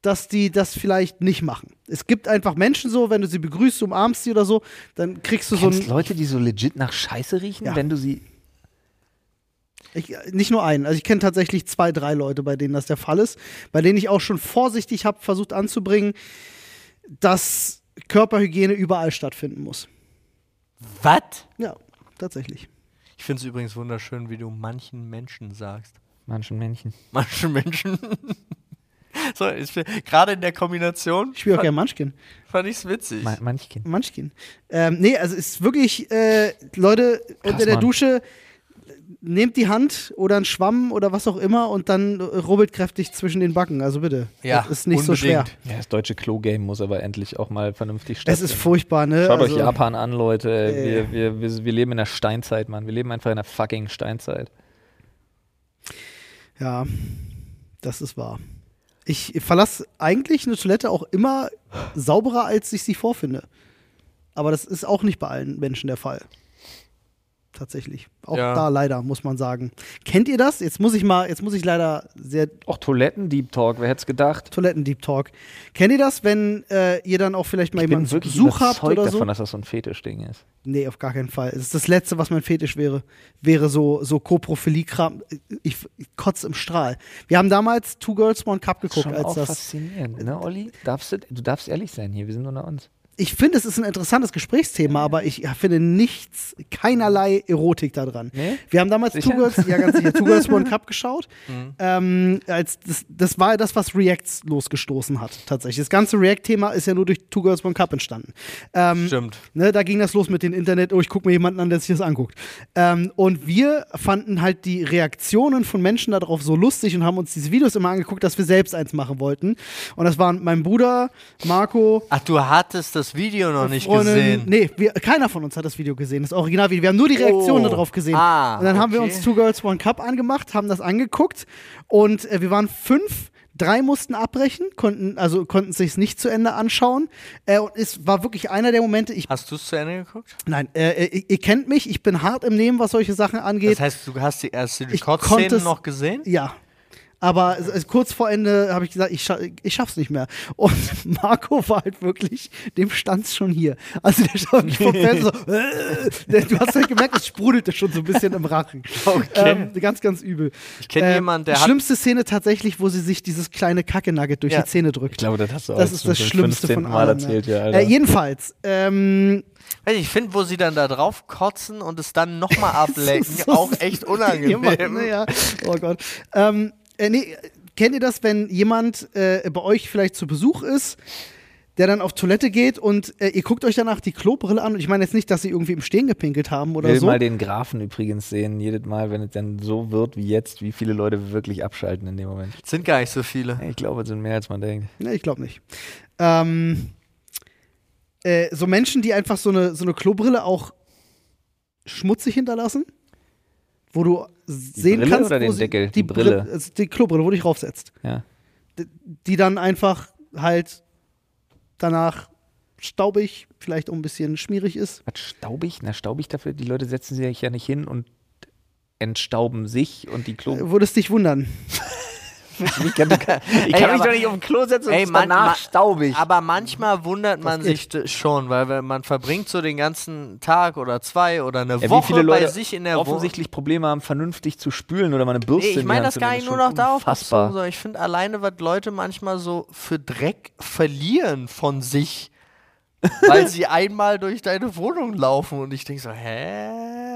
Speaker 3: dass die das vielleicht nicht machen. Es gibt einfach Menschen so, wenn du sie begrüßt, umarmst sie oder so, dann kriegst du so
Speaker 2: Kennst
Speaker 3: ein.
Speaker 2: Leute, die so legit nach Scheiße riechen,
Speaker 3: Ja.
Speaker 2: wenn du sie.
Speaker 3: Ich, nicht nur einen. Also ich kenne tatsächlich zwei, drei Leute, bei denen das der Fall ist, bei denen ich auch schon vorsichtig habe versucht anzubringen, dass Körperhygiene überall stattfinden muss.
Speaker 1: Was?
Speaker 3: Ja, tatsächlich.
Speaker 1: Ich finde es übrigens wunderschön, wie du manchen Menschen sagst.
Speaker 2: Manchen Männchen.
Speaker 1: Manchen Menschen. so, gerade in der Kombination
Speaker 3: Ich spiele auch gerne Munchkin.
Speaker 1: fand ich es witzig.
Speaker 2: Ma Manchkin.
Speaker 3: Munchkin. Ähm, nee, also es ist wirklich, äh, Leute, unter der
Speaker 2: Mann.
Speaker 3: Dusche, nehmt die Hand oder einen Schwamm oder was auch immer und dann rubbelt kräftig zwischen den Backen. Also bitte.
Speaker 1: Ja,
Speaker 3: das ist nicht so schwer.
Speaker 1: unbedingt.
Speaker 2: Ja, das deutsche Klo-Game muss aber endlich auch mal vernünftig
Speaker 3: Es
Speaker 2: stattfinden.
Speaker 3: ist furchtbar, ne?
Speaker 2: Schaut
Speaker 3: also,
Speaker 2: euch Japan an, Leute.
Speaker 3: Äh.
Speaker 2: Wir, wir, wir, wir leben in der Steinzeit, Mann. Wir leben einfach in der fucking Steinzeit.
Speaker 3: Ja, das ist wahr. Ich verlasse eigentlich eine Toilette auch immer sauberer, als ich sie vorfinde. Aber das ist auch nicht bei allen Menschen der Fall. Tatsächlich. Auch
Speaker 1: Ja.
Speaker 3: da leider, muss man sagen. Kennt ihr das? Jetzt muss ich mal, jetzt muss ich leider sehr
Speaker 2: Auch Toiletten-Deep Talk, wer hätte es gedacht?
Speaker 3: Toiletten-Deep Talk. Kennt ihr das, wenn äh, ihr dann auch vielleicht mal
Speaker 2: Ich
Speaker 3: jemanden
Speaker 2: wirklich
Speaker 3: Besuch habt
Speaker 2: überzeugt
Speaker 3: oder so?
Speaker 2: davon, dass das so ein Fetischding ist.
Speaker 3: Nee, auf gar keinen Fall. Es ist das Letzte, was mein Fetisch wäre. Wäre so, so Koprophilie-Kram. Ich, ich kotze im Strahl. Wir haben damals Two Girls, One Cup geguckt,
Speaker 2: Schon
Speaker 3: als
Speaker 2: auch
Speaker 3: das.
Speaker 2: faszinierend, ne, Olli? Darfst du, du darfst ehrlich sein hier, wir sind unter uns.
Speaker 3: Ich finde, es ist ein interessantes Gesprächsthema, aber ich finde nichts, keinerlei Erotik da dran.
Speaker 2: Nee?
Speaker 3: Wir haben damals
Speaker 2: Sicher?
Speaker 3: Two Girls, ja ganz sicher, Two Girls One Cup geschaut. Ähm, als das, das war das, was Reacts losgestoßen hat, tatsächlich. Das ganze React-Thema ist ja nur durch Two Girls One Cup entstanden. Ähm,
Speaker 1: Stimmt.
Speaker 3: Ne, da ging das los mit dem Internet, oh, ich gucke mir jemanden an, der sich das anguckt. Ähm, und wir fanden halt die Reaktionen von Menschen darauf so lustig und haben uns diese Videos immer angeguckt, dass wir selbst eins machen wollten. Und das waren mein Bruder, Marco,
Speaker 1: Ach, du hattest das Video noch nicht
Speaker 3: Freundin-
Speaker 1: gesehen.
Speaker 3: Nee, wir, keiner von uns hat das Video gesehen, das Originalvideo. Wir haben nur die Reaktionen
Speaker 1: Oh.
Speaker 3: darauf gesehen.
Speaker 1: Ah,
Speaker 3: und dann haben wir
Speaker 1: okay.
Speaker 3: uns Two Girls One Cup angemacht, haben das angeguckt und äh, wir waren fünf. Drei mussten abbrechen, konnten also konnten sich nicht zu Ende anschauen. Äh, und es war wirklich einer der Momente. Ich
Speaker 1: Hast du es zu Ende geguckt?
Speaker 3: nein, äh, ihr, ihr kennt mich. Ich bin hart im Nehmen, was solche Sachen angeht.
Speaker 1: Das heißt, du hast die erste Rekordszene noch gesehen?
Speaker 3: Ja. Aber kurz vor Ende habe ich gesagt, ich, scha ich schaff's nicht mehr. Und Marco war halt wirklich, dem stand's schon hier. Also der stand wirklich vom Fernseher so, äh, du hast halt gemerkt, es sprudelte schon so ein bisschen im Rachen.
Speaker 1: Okay.
Speaker 3: Ähm, ganz, ganz übel.
Speaker 1: Ich kenn
Speaker 3: Ähm,
Speaker 1: jemanden, der
Speaker 3: die
Speaker 1: hat-
Speaker 3: Schlimmste Szene tatsächlich, wo sie sich dieses kleine Kacke-Nugget durch
Speaker 1: Ja.
Speaker 3: die Zähne drückt.
Speaker 2: Ich glaube, das hast du
Speaker 3: das
Speaker 2: auch
Speaker 3: ist
Speaker 2: schon
Speaker 3: das Schlimmste
Speaker 2: 15.
Speaker 3: von
Speaker 2: Mal
Speaker 3: allem.
Speaker 2: erzählt,
Speaker 3: ja. äh, jedenfalls, ähm,
Speaker 1: ich, ich finde, wo sie dann da drauf kotzen und es dann nochmal ablecken,
Speaker 3: so
Speaker 1: auch echt unangenehm.
Speaker 3: Jemand, ne, ja. Oh Gott. Ähm, äh, nee, kennt ihr das, wenn jemand äh, bei euch vielleicht zu Besuch ist, der dann auf Toilette geht und äh, ihr guckt euch danach die Klobrille an und ich meine jetzt nicht, dass sie irgendwie im Stehen gepinkelt haben
Speaker 2: Ich
Speaker 3: oder
Speaker 2: will
Speaker 3: so.
Speaker 2: mal den Graphen übrigens sehen, jedes Mal, wenn es dann so wird wie jetzt, wie viele Leute wirklich abschalten in dem Moment.
Speaker 1: Sind gar nicht so viele.
Speaker 2: Ich glaube, es sind mehr als man denkt.
Speaker 3: Nee, ich glaube nicht. Ähm, äh, so Menschen, die einfach so eine, so eine Klobrille auch schmutzig hinterlassen, wo du sehen
Speaker 2: Brille
Speaker 3: kannst,
Speaker 2: oder den Deckel?
Speaker 3: Die,
Speaker 2: Die Brille.
Speaker 3: also die Klobrille, wo du dich raufsetzt.
Speaker 2: Ja.
Speaker 3: D- Die dann einfach halt danach staubig, vielleicht auch ein bisschen schmierig ist.
Speaker 2: Was staubig? Na, staubig dafür, die Leute setzen sich ja nicht hin und entstauben sich und die Klo.
Speaker 3: Äh, Würdest dich wundern.
Speaker 2: Ich kann, ich kann
Speaker 1: Ey,
Speaker 2: mich
Speaker 1: aber-
Speaker 2: doch nicht auf den Klo setzen und
Speaker 1: Ey, man-
Speaker 2: danach
Speaker 1: man-
Speaker 2: staubig.
Speaker 1: Aber manchmal wundert man sich schon, weil wenn man verbringt so den ganzen Tag oder zwei oder eine
Speaker 2: Ja, wie
Speaker 1: Woche
Speaker 2: viele Leute
Speaker 1: bei sich in der Wohnung.
Speaker 2: offensichtlich Probleme haben, vernünftig zu spülen oder mal eine Bürste
Speaker 1: Nee, ich meine das gar nicht nur noch darauf bezogen, sondern ich finde alleine, was Leute manchmal so für Dreck verlieren von sich, weil sie einmal durch deine Wohnung laufen und ich denke so, hä?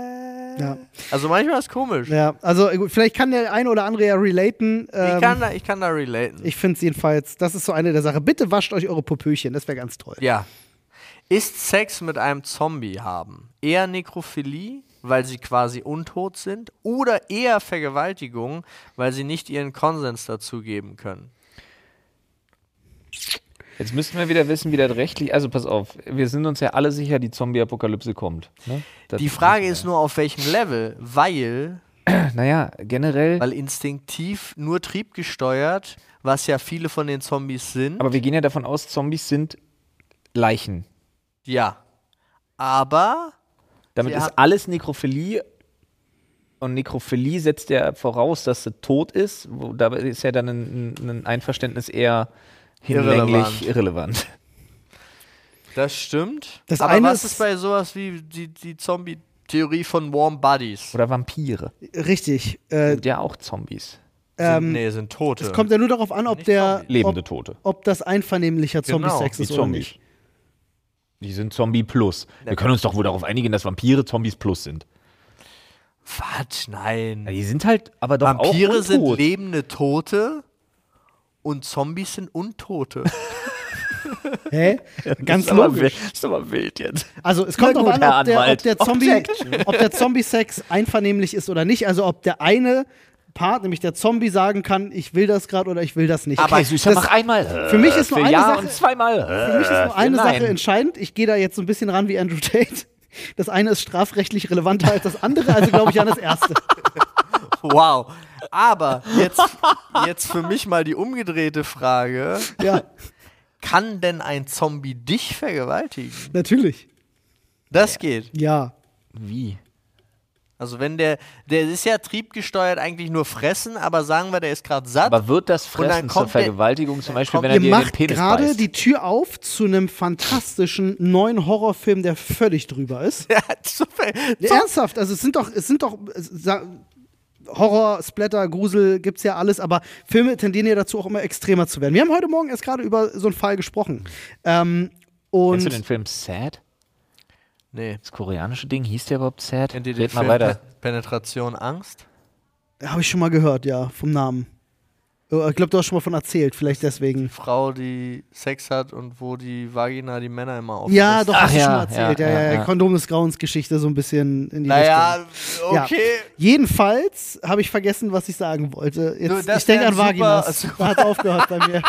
Speaker 3: Ja.
Speaker 1: Also manchmal ist komisch.
Speaker 3: Ja, also äh, vielleicht kann der eine oder andere ja relaten. Ähm,
Speaker 1: Ich, kann da, ich kann da relaten.
Speaker 3: ich finde es jedenfalls, das ist so eine der Sachen. Bitte wascht euch eure Popöchen, das wäre ganz toll.
Speaker 1: Ja. Ist Sex mit einem Zombie haben eher Nekrophilie, weil sie quasi untot sind, oder eher Vergewaltigung, weil sie nicht ihren Konsens dazu geben können?
Speaker 2: Jetzt müssten wir wieder wissen, wie das rechtlich. Also pass auf, wir sind uns ja alle sicher, die Zombie-Apokalypse kommt. Ne?
Speaker 1: Die Frage ist nur, auf welchem Level, weil.
Speaker 2: Naja, generell.
Speaker 1: weil instinktiv nur triebgesteuert, was ja viele von den Zombies sind.
Speaker 2: Aber wir gehen ja davon aus, Zombies sind Leichen.
Speaker 1: ja. Aber
Speaker 2: Damit ist alles Nekrophilie. Und Nekrophilie setzt ja voraus, dass sie tot ist. Dabei ist ja dann ein, ein Einverständnis eher hinlänglich irrelevant.
Speaker 1: Das stimmt.
Speaker 3: Das
Speaker 1: Aber
Speaker 3: eine
Speaker 1: was
Speaker 3: ist-
Speaker 1: ist bei sowas wie die, die Zombie-Theorie von Warm Buddies?
Speaker 2: Oder Vampire.
Speaker 3: Richtig. Äh,
Speaker 2: Sind ja auch Zombies.
Speaker 1: Sind,
Speaker 3: ähm,
Speaker 1: nee, sind Tote.
Speaker 3: es kommt ja nur darauf an, ob
Speaker 1: Nicht
Speaker 3: der
Speaker 1: Zombies.
Speaker 2: Lebende
Speaker 3: ob,
Speaker 2: Tote.
Speaker 3: ob das einvernehmlicher
Speaker 1: Genau,
Speaker 3: Zombie-Sex
Speaker 2: Die
Speaker 3: ist oder
Speaker 2: Zombies.
Speaker 3: nicht.
Speaker 2: Die sind Zombie Plus. Wir können uns doch wohl darauf einigen, dass Vampire Zombies Plus sind.
Speaker 1: Was? Nein.
Speaker 2: Ja, die sind halt aber doch
Speaker 1: Vampire
Speaker 2: auch
Speaker 1: sind
Speaker 2: untot.
Speaker 1: lebende Tote und Zombies sind Untote.
Speaker 3: Hä? Ganz
Speaker 2: ist aber
Speaker 3: logisch.
Speaker 2: wild- ist aber wild jetzt.
Speaker 3: Also es kommt darauf an, ob der, ob der Zombie,
Speaker 2: Objection.
Speaker 3: ob der Zombie-Sex einvernehmlich ist oder nicht. Also ob der eine Part, nämlich der Zombie, sagen kann, ich will das gerade oder ich will das nicht.
Speaker 2: Okay, Süßer,
Speaker 3: das,
Speaker 2: mach einmal.
Speaker 3: für mich ist nur eine
Speaker 2: ja
Speaker 3: Sache-
Speaker 2: und zweimal.
Speaker 3: Für mich ist nur eine
Speaker 2: Nein.
Speaker 3: Sache entscheidend. Ich gehe da jetzt so ein bisschen ran wie Andrew Tate. Das eine ist strafrechtlich relevanter als das andere, also glaube ich an das erste.
Speaker 1: Wow. Aber jetzt, jetzt für mich mal die umgedrehte Frage.
Speaker 3: Ja,
Speaker 1: Kann denn ein Zombie dich vergewaltigen?
Speaker 3: natürlich.
Speaker 1: Das geht.
Speaker 3: Ja.
Speaker 2: Wie?
Speaker 1: Also wenn der, der ist ja triebgesteuert eigentlich nur fressen, aber sagen wir, der ist gerade satt.
Speaker 2: Aber wird das Fressen zur
Speaker 1: der-
Speaker 2: Vergewaltigung zum Beispiel, wenn er dir in den
Speaker 3: macht
Speaker 2: Penis
Speaker 3: gerade
Speaker 2: beißt?
Speaker 3: die Tür auf zu einem fantastischen neuen Horrorfilm, der völlig drüber ist.
Speaker 1: ja, super.
Speaker 3: Ernsthaft, also es sind doch, es sind doch Horror, Splatter, Grusel, gibt's ja alles, aber Filme tendieren ja dazu auch immer extremer zu werden. Wir haben heute Morgen erst gerade über so einen Fall gesprochen. Ähm,
Speaker 2: Kennst du
Speaker 3: und
Speaker 2: den Film Sad?
Speaker 1: Nee.
Speaker 2: Das koreanische Ding hieß der überhaupt Sad?
Speaker 1: Kennt ihr den
Speaker 2: Red mal
Speaker 1: Film
Speaker 2: weiter.
Speaker 1: Pe- Penetration Angst?
Speaker 3: habe ich schon mal gehört, ja, vom Namen. Äh, Ich glaube, du hast schon mal von erzählt, vielleicht deswegen.
Speaker 1: Frau, die Sex hat und wo die Vagina die Männer immer aufreißt.
Speaker 3: Ja, doch,
Speaker 2: Ach
Speaker 3: hast du
Speaker 2: ja,
Speaker 3: schon mal erzählt. Ja,
Speaker 2: ja,
Speaker 3: ja,
Speaker 2: ja.
Speaker 3: Kondom des Grauens Geschichte so ein bisschen in die
Speaker 1: Naja,
Speaker 3: Richtung. Ja.
Speaker 1: okay.
Speaker 3: Jedenfalls habe ich vergessen, was ich sagen wollte.
Speaker 1: Du,
Speaker 3: Jetzt,
Speaker 1: das
Speaker 3: ich denke an
Speaker 1: super-
Speaker 3: Vaginas.
Speaker 1: super-
Speaker 3: Da hat aufgehört bei mir.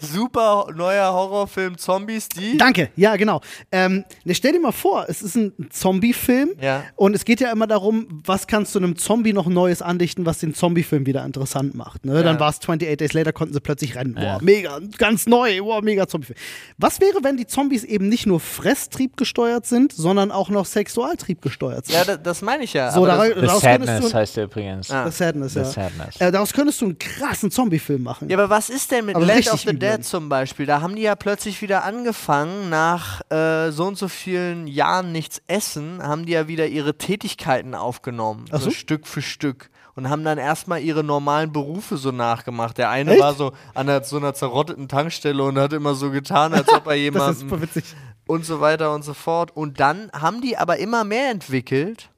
Speaker 1: Super neuer Horrorfilm Zombies, die.
Speaker 3: Danke, ja, genau. Ähm, ne, stell dir mal vor, es ist ein Zombie-Film
Speaker 1: Ja.
Speaker 3: und es geht ja immer darum, was kannst du einem Zombie noch Neues andichten, was den Zombie-Film wieder interessant macht. Ne? Dann war es 28 Days Later, konnten sie plötzlich rennen. Boah, mega, ganz neu, boah, mega Zombie-Film. Was wäre, wenn die Zombies eben nicht nur Fresstrieb gesteuert sind, sondern auch noch Sexualtrieb gesteuert sind?
Speaker 1: Ja, das, das meine ich ja.
Speaker 3: so,
Speaker 1: aber
Speaker 3: dara-
Speaker 1: das,
Speaker 2: The
Speaker 3: daraus
Speaker 2: Sadness
Speaker 3: du,
Speaker 2: heißt der übrigens.
Speaker 1: Ah.
Speaker 3: The Sadness,
Speaker 2: The
Speaker 3: ja.
Speaker 2: Sadness.
Speaker 3: Äh, daraus könntest du einen krassen Zombie-Film machen.
Speaker 1: ja, aber was ist denn mit
Speaker 3: Aber
Speaker 1: Land
Speaker 3: richtig
Speaker 1: of the. Dead zum Beispiel? Da haben die ja plötzlich wieder angefangen, nach äh, so und so vielen Jahren nichts essen, haben die ja wieder ihre Tätigkeiten aufgenommen.
Speaker 3: Ach so?
Speaker 1: Stück für Stück. Und haben dann erstmal ihre normalen Berufe so nachgemacht. Der eine
Speaker 3: Echt?
Speaker 1: war so an der, so einer zerrotteten Tankstelle und hat immer so getan, als ob er
Speaker 3: das ist
Speaker 1: jemanden und so weiter und so fort. Und dann haben die aber immer mehr entwickelt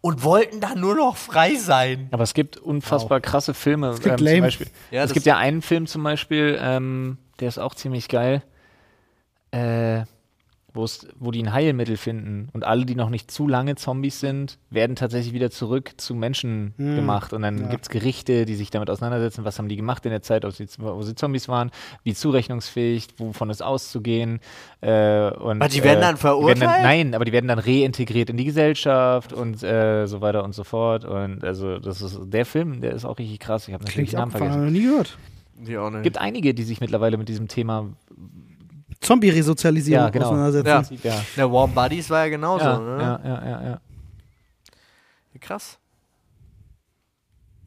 Speaker 1: und wollten dann nur noch frei sein.
Speaker 2: Aber es gibt unfassbar krasse Filme.
Speaker 3: klingt
Speaker 2: ähm, zum. Beispiel.
Speaker 1: Ja,
Speaker 2: es gibt ja einen Film zum Beispiel, ähm, der ist auch ziemlich geil, äh, wo die ein Heilmittel finden und alle, die noch nicht zu lange Zombies sind, werden tatsächlich wieder zurück zu Menschen
Speaker 3: Hm.
Speaker 2: gemacht. Und dann gibt es Gerichte, die sich damit auseinandersetzen, was haben die gemacht in der Zeit, ob sie, wo sie Zombies waren, wie zurechnungsfähig, wovon ist auszugehen. Äh, und,
Speaker 1: Aber die werden
Speaker 2: äh,
Speaker 1: dann verurteilt?
Speaker 2: Werden dann, nein, aber die werden dann reintegriert in die Gesellschaft und äh, so weiter und so fort. Und also das ist der Film, der ist auch richtig krass. Ich habe natürlich den Namen vergessen.
Speaker 3: noch nie gehört.
Speaker 1: Die auch
Speaker 2: Es
Speaker 1: nicht.
Speaker 2: gibt einige, die sich mittlerweile mit diesem Thema
Speaker 3: Zombie-Resozialisierung
Speaker 2: Ja, genau.
Speaker 3: auseinandersetzen.
Speaker 1: Ja.
Speaker 2: ja,
Speaker 1: Der Warm Buddies war ja genauso,
Speaker 2: ja,
Speaker 1: ne?
Speaker 2: ja, ja, ja, ja.
Speaker 1: Krass.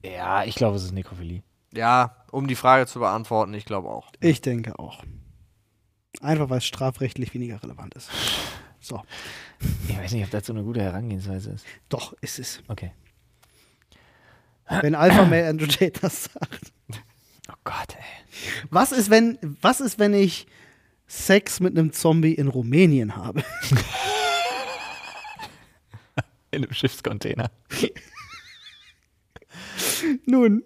Speaker 2: Ja, ich glaube, es ist Nekrophilie.
Speaker 1: Ja, um die Frage zu beantworten, ich glaube auch.
Speaker 3: Ich denke auch. Einfach weil es strafrechtlich weniger relevant ist. So.
Speaker 2: Ich weiß nicht, ob das so eine gute Herangehensweise ist.
Speaker 3: Doch, ist es.
Speaker 2: Okay.
Speaker 3: Wenn Alpha Male Andrew Tate das sagt.
Speaker 2: Oh Gott, ey.
Speaker 3: Was ist, wenn, was ist, wenn ich Sex mit einem Zombie in Rumänien habe?
Speaker 2: In einem Schiffscontainer.
Speaker 3: Nun.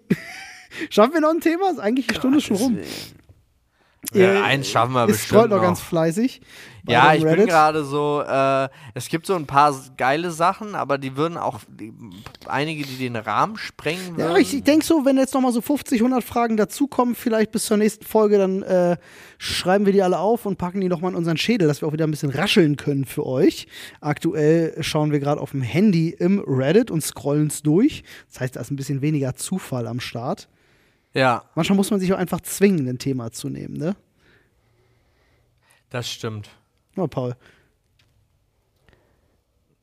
Speaker 3: Schaffen wir noch ein Thema? Ist eigentlich die Stunde schon rum.
Speaker 1: Ja,
Speaker 3: Ihr-
Speaker 1: eins schaffen wir bestimmt
Speaker 3: scrollt noch ganz fleißig.
Speaker 1: Ja, ich bin
Speaker 3: Reddit.
Speaker 1: gerade so, äh, es gibt so ein paar geile Sachen, aber die würden auch, die, einige, die den Rahmen sprengen würden.
Speaker 3: Ja, ich, ich denke so, wenn jetzt noch mal so 50, 100 Fragen dazukommen, vielleicht bis zur nächsten Folge, dann äh, schreiben wir die alle auf und packen die noch mal in unseren Schädel, dass wir auch wieder ein bisschen rascheln können für euch. Aktuell schauen wir gerade auf dem Handy im Reddit und scrollen es durch. Das heißt, da ist ein bisschen weniger Zufall am Start.
Speaker 1: Ja,
Speaker 3: Manchmal muss man sich auch einfach zwingen, ein Thema zu nehmen, ne?
Speaker 1: das stimmt.
Speaker 3: Na, Paul.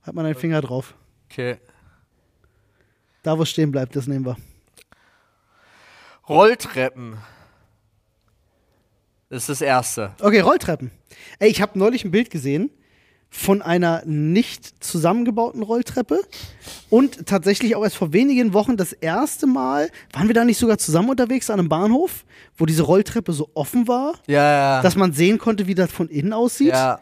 Speaker 3: Hat man einen Finger drauf.
Speaker 1: Okay.
Speaker 3: Da, wo es stehen bleibt, das nehmen wir.
Speaker 1: Rolltreppen Das ist das Erste.
Speaker 3: Okay, Rolltreppen. Ey, ich habe neulich ein Bild gesehen von einer nicht zusammengebauten Rolltreppe und tatsächlich auch erst vor wenigen Wochen das erste Mal, waren wir da nicht sogar zusammen unterwegs an einem Bahnhof, wo diese Rolltreppe so offen war,
Speaker 1: Ja, ja.
Speaker 3: dass man sehen konnte, wie das von innen aussieht?
Speaker 1: ja.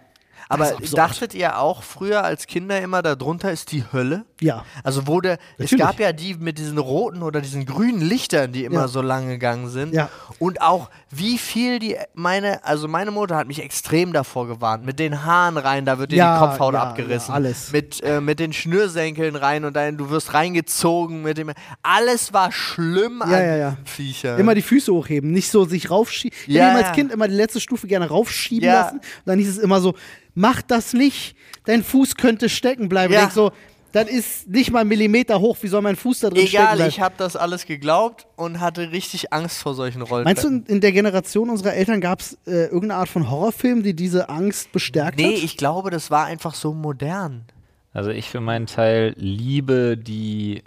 Speaker 1: Aber dachtet ihr auch früher als Kinder immer, darunter ist die Hölle?
Speaker 3: Ja.
Speaker 1: Also wurde, es
Speaker 3: Natürlich.
Speaker 1: gab ja die mit diesen roten oder diesen grünen Lichtern, die immer
Speaker 3: Ja.
Speaker 1: so lang gegangen sind.
Speaker 3: Ja.
Speaker 1: Und auch wie viel die, meine, also meine Mutter hat mich extrem davor gewarnt. Mit den Haaren rein, da wird dir
Speaker 3: Ja,
Speaker 1: die Kopfhaut
Speaker 3: ja,
Speaker 1: abgerissen.
Speaker 3: ja, alles.
Speaker 1: Mit, äh, mit den Schnürsenkeln rein und dann, du wirst reingezogen mit dem. Alles war schlimm
Speaker 3: Ja,
Speaker 1: an
Speaker 3: ja, ja.
Speaker 1: Viecher.
Speaker 3: Immer die Füße hochheben, nicht so sich raufschieben. Ich
Speaker 1: Ja,
Speaker 3: habe als. Kind immer die letzte Stufe gerne raufschieben lassen. Und dann hieß es immer so, mach das nicht, dein Fuß könnte stecken bleiben.
Speaker 1: Ja.
Speaker 3: So, das ist nicht mal einen Millimeter hoch, wie soll mein Fuß da drin stecken
Speaker 1: Egal,
Speaker 3: bleiben?
Speaker 1: ich habe das alles geglaubt und hatte richtig Angst vor solchen Rolltreppen.
Speaker 3: Meinst du, in, der Generation unserer Eltern gab es äh, irgendeine Art von Horrorfilm, die diese Angst bestärkt
Speaker 1: Nee,
Speaker 3: hat?
Speaker 1: ich glaube, das war einfach so modern.
Speaker 2: Also ich für meinen Teil liebe die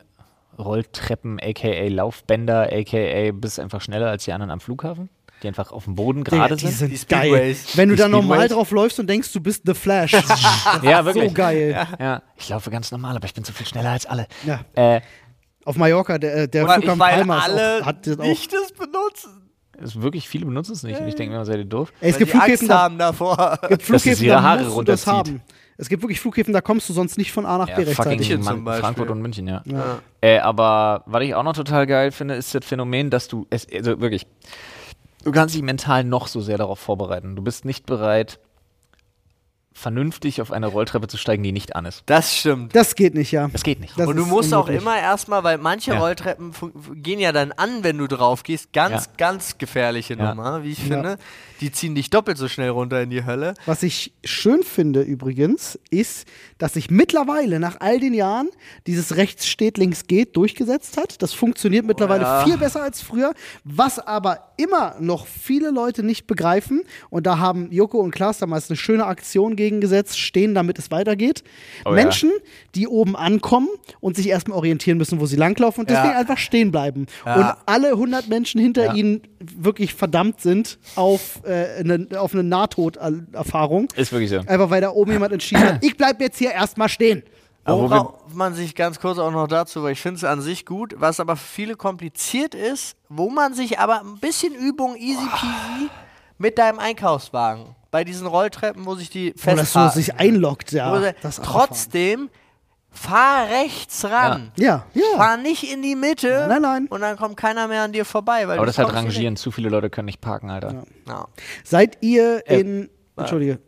Speaker 2: Rolltreppen, aka Laufbänder, aka bist einfach schneller als die anderen am Flughafen, die einfach auf dem Boden gerade
Speaker 3: die
Speaker 2: sind.
Speaker 3: sind
Speaker 1: Die
Speaker 3: geil.
Speaker 1: Speedways.
Speaker 3: Wenn du da normal drauf läufst und denkst, du bist The Flash.
Speaker 2: Ja, wirklich.
Speaker 3: so geil.
Speaker 2: Ja, ich laufe ganz normal, aber ich bin so viel schneller als alle.
Speaker 3: Ja.
Speaker 2: Äh,
Speaker 3: Auf Mallorca, der, äh, der
Speaker 1: Oder
Speaker 3: Flughafen Palma
Speaker 1: alle
Speaker 3: auch, hat das auch.
Speaker 1: nicht das benutzen.
Speaker 2: ist wirklich, viele benutzen es nicht. Und ich denke mir, immer, seid ihr doof?
Speaker 3: Ey, es gibt Flughäfen, da,
Speaker 1: haben davor.
Speaker 3: gibt
Speaker 2: Dass
Speaker 3: Flughäfen,
Speaker 2: es ihre
Speaker 3: da
Speaker 2: Haare
Speaker 3: musst du das haben. Es gibt wirklich Flughäfen, da kommst du sonst nicht von A nach
Speaker 2: Ja,
Speaker 3: B
Speaker 2: fucking
Speaker 3: rechtzeitig.
Speaker 1: München zum
Speaker 2: Mann,
Speaker 1: Beispiel.
Speaker 2: Frankfurt und München, ja.
Speaker 3: Ja.
Speaker 2: Äh, aber was ich auch noch total geil finde, ist das Phänomen, dass du es, also wirklich, du kannst dich mental noch so sehr darauf vorbereiten. Du bist nicht bereit, vernünftig auf eine Rolltreppe zu steigen, die nicht an ist.
Speaker 1: Das stimmt.
Speaker 3: Das geht nicht, ja.
Speaker 2: Das geht nicht.
Speaker 3: Das
Speaker 1: und du musst auch
Speaker 3: unmöglich.
Speaker 1: immer erstmal, weil manche
Speaker 2: Ja.
Speaker 1: Rolltreppen gehen ja dann an, wenn du drauf gehst. Ganz,
Speaker 2: Ja.
Speaker 1: ganz gefährliche
Speaker 2: Ja.
Speaker 1: Nummer, wie ich
Speaker 3: Ja.
Speaker 1: finde. Die ziehen dich doppelt so schnell runter in die Hölle.
Speaker 3: Was ich schön finde übrigens, ist, dass sich mittlerweile nach all den Jahren dieses rechts steht, links geht durchgesetzt hat. Das funktioniert mittlerweile
Speaker 1: ja.
Speaker 3: viel besser als früher. Was aber immer noch viele Leute nicht begreifen, und da haben Joko und Klaas damals eine schöne Aktion gegengesetzt, stehen, damit es weitergeht.
Speaker 2: Oh ja.
Speaker 3: Menschen, die oben ankommen und sich erstmal orientieren müssen, wo sie langlaufen und
Speaker 1: Ja.
Speaker 3: deswegen einfach stehen bleiben.
Speaker 1: Ja.
Speaker 3: Und alle 100 Menschen hinter
Speaker 2: Ja.
Speaker 3: ihnen wirklich verdammt sind auf, äh, eine, auf eine Nahtoderfahrung.
Speaker 2: Ist wirklich so.
Speaker 3: Einfach weil da oben jemand entschieden hat, ich bleib jetzt hier erstmal stehen.
Speaker 2: Aber wo wir-
Speaker 1: Worauf man sich ganz kurz auch noch dazu, weil ich finde es an sich gut, was aber für viele kompliziert ist, wo man sich aber ein bisschen Übung easy peasy mit deinem Einkaufswagen bei diesen Rolltreppen, wo sich die
Speaker 3: Wo das so
Speaker 1: festhalten.
Speaker 3: sich einloggt, ja.
Speaker 1: trotzdem fahr rechts ran.
Speaker 3: Ja, ja.
Speaker 1: Fahr nicht in die Mitte.
Speaker 3: Nein, nein.
Speaker 1: Und dann kommt keiner mehr an dir vorbei. Weil
Speaker 2: Aber das ist halt Rangieren. Zu viele Leute können nicht parken, Alter.
Speaker 1: weg. Ja.
Speaker 3: Seid ihr
Speaker 2: Äh,
Speaker 3: in. Entschuldige.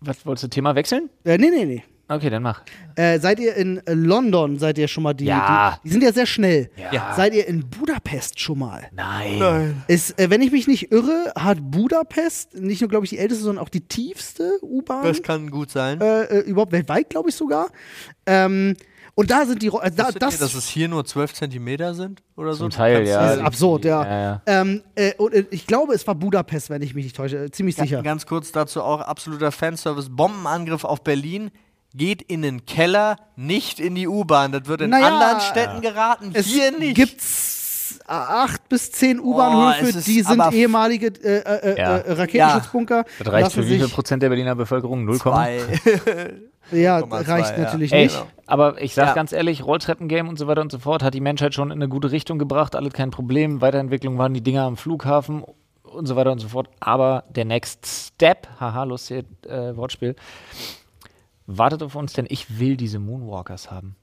Speaker 2: Was wolltest du Thema wechseln?
Speaker 3: Äh, nee, nee, nee.
Speaker 2: Okay, dann mach.
Speaker 3: Äh, seid ihr in äh, London, seid ihr schon mal die,
Speaker 2: Ja.
Speaker 3: die. Die sind ja sehr schnell.
Speaker 2: Ja.
Speaker 3: Seid ihr in Budapest schon mal?
Speaker 2: Nein.
Speaker 3: Ist, äh, wenn ich mich nicht irre, hat Budapest nicht nur, glaube ich, die älteste, sondern auch die tiefste U-Bahn.
Speaker 1: Das kann gut sein.
Speaker 3: äh, äh, überhaupt weltweit, glaube ich sogar. Ähm, und da sind die. Also da, das
Speaker 1: ihr, dass es hier nur 12 Zentimeter sind? Oder so?
Speaker 2: Zum Teil, ja.
Speaker 3: ist absurd, ja.
Speaker 2: Ja, ja.
Speaker 3: Ähm, äh, und äh, ich glaube, es war Budapest, wenn ich mich nicht täusche. Äh, ziemlich sicher.
Speaker 1: Ganz kurz dazu auch absoluter Fanservice. Bombenangriff auf Berlin. Geht in den Keller, nicht in die U-Bahn. Das wird in
Speaker 3: Naja,
Speaker 1: anderen Städten geraten,
Speaker 3: Es
Speaker 1: hier nicht.
Speaker 3: gibt's äh, acht bis zehn
Speaker 1: Oh,
Speaker 3: U-Bahnhöfe,
Speaker 1: ist
Speaker 3: die sind ehemalige äh, äh,
Speaker 2: Ja.
Speaker 3: äh, Raketenschutzbunker.
Speaker 2: Das reicht
Speaker 3: Lassen
Speaker 2: für wie viel
Speaker 3: sich-
Speaker 2: Prozent der Berliner Bevölkerung? 0,
Speaker 1: Zwei.
Speaker 3: Ja,
Speaker 1: 0,2,
Speaker 3: reicht
Speaker 1: ja.
Speaker 3: natürlich
Speaker 2: Ey,
Speaker 3: nicht.
Speaker 2: aber ich sag
Speaker 1: Ja.
Speaker 2: ganz ehrlich, Rolltreppengame und so weiter und so fort hat die Menschheit schon in eine gute Richtung gebracht, alles kein Problem. Weiterentwicklung waren die Dinger am Flughafen und so weiter und so fort. Aber der Next Step, haha, lustig äh, Wortspiel, wartet auf uns, denn ich will diese Moonwalkers haben.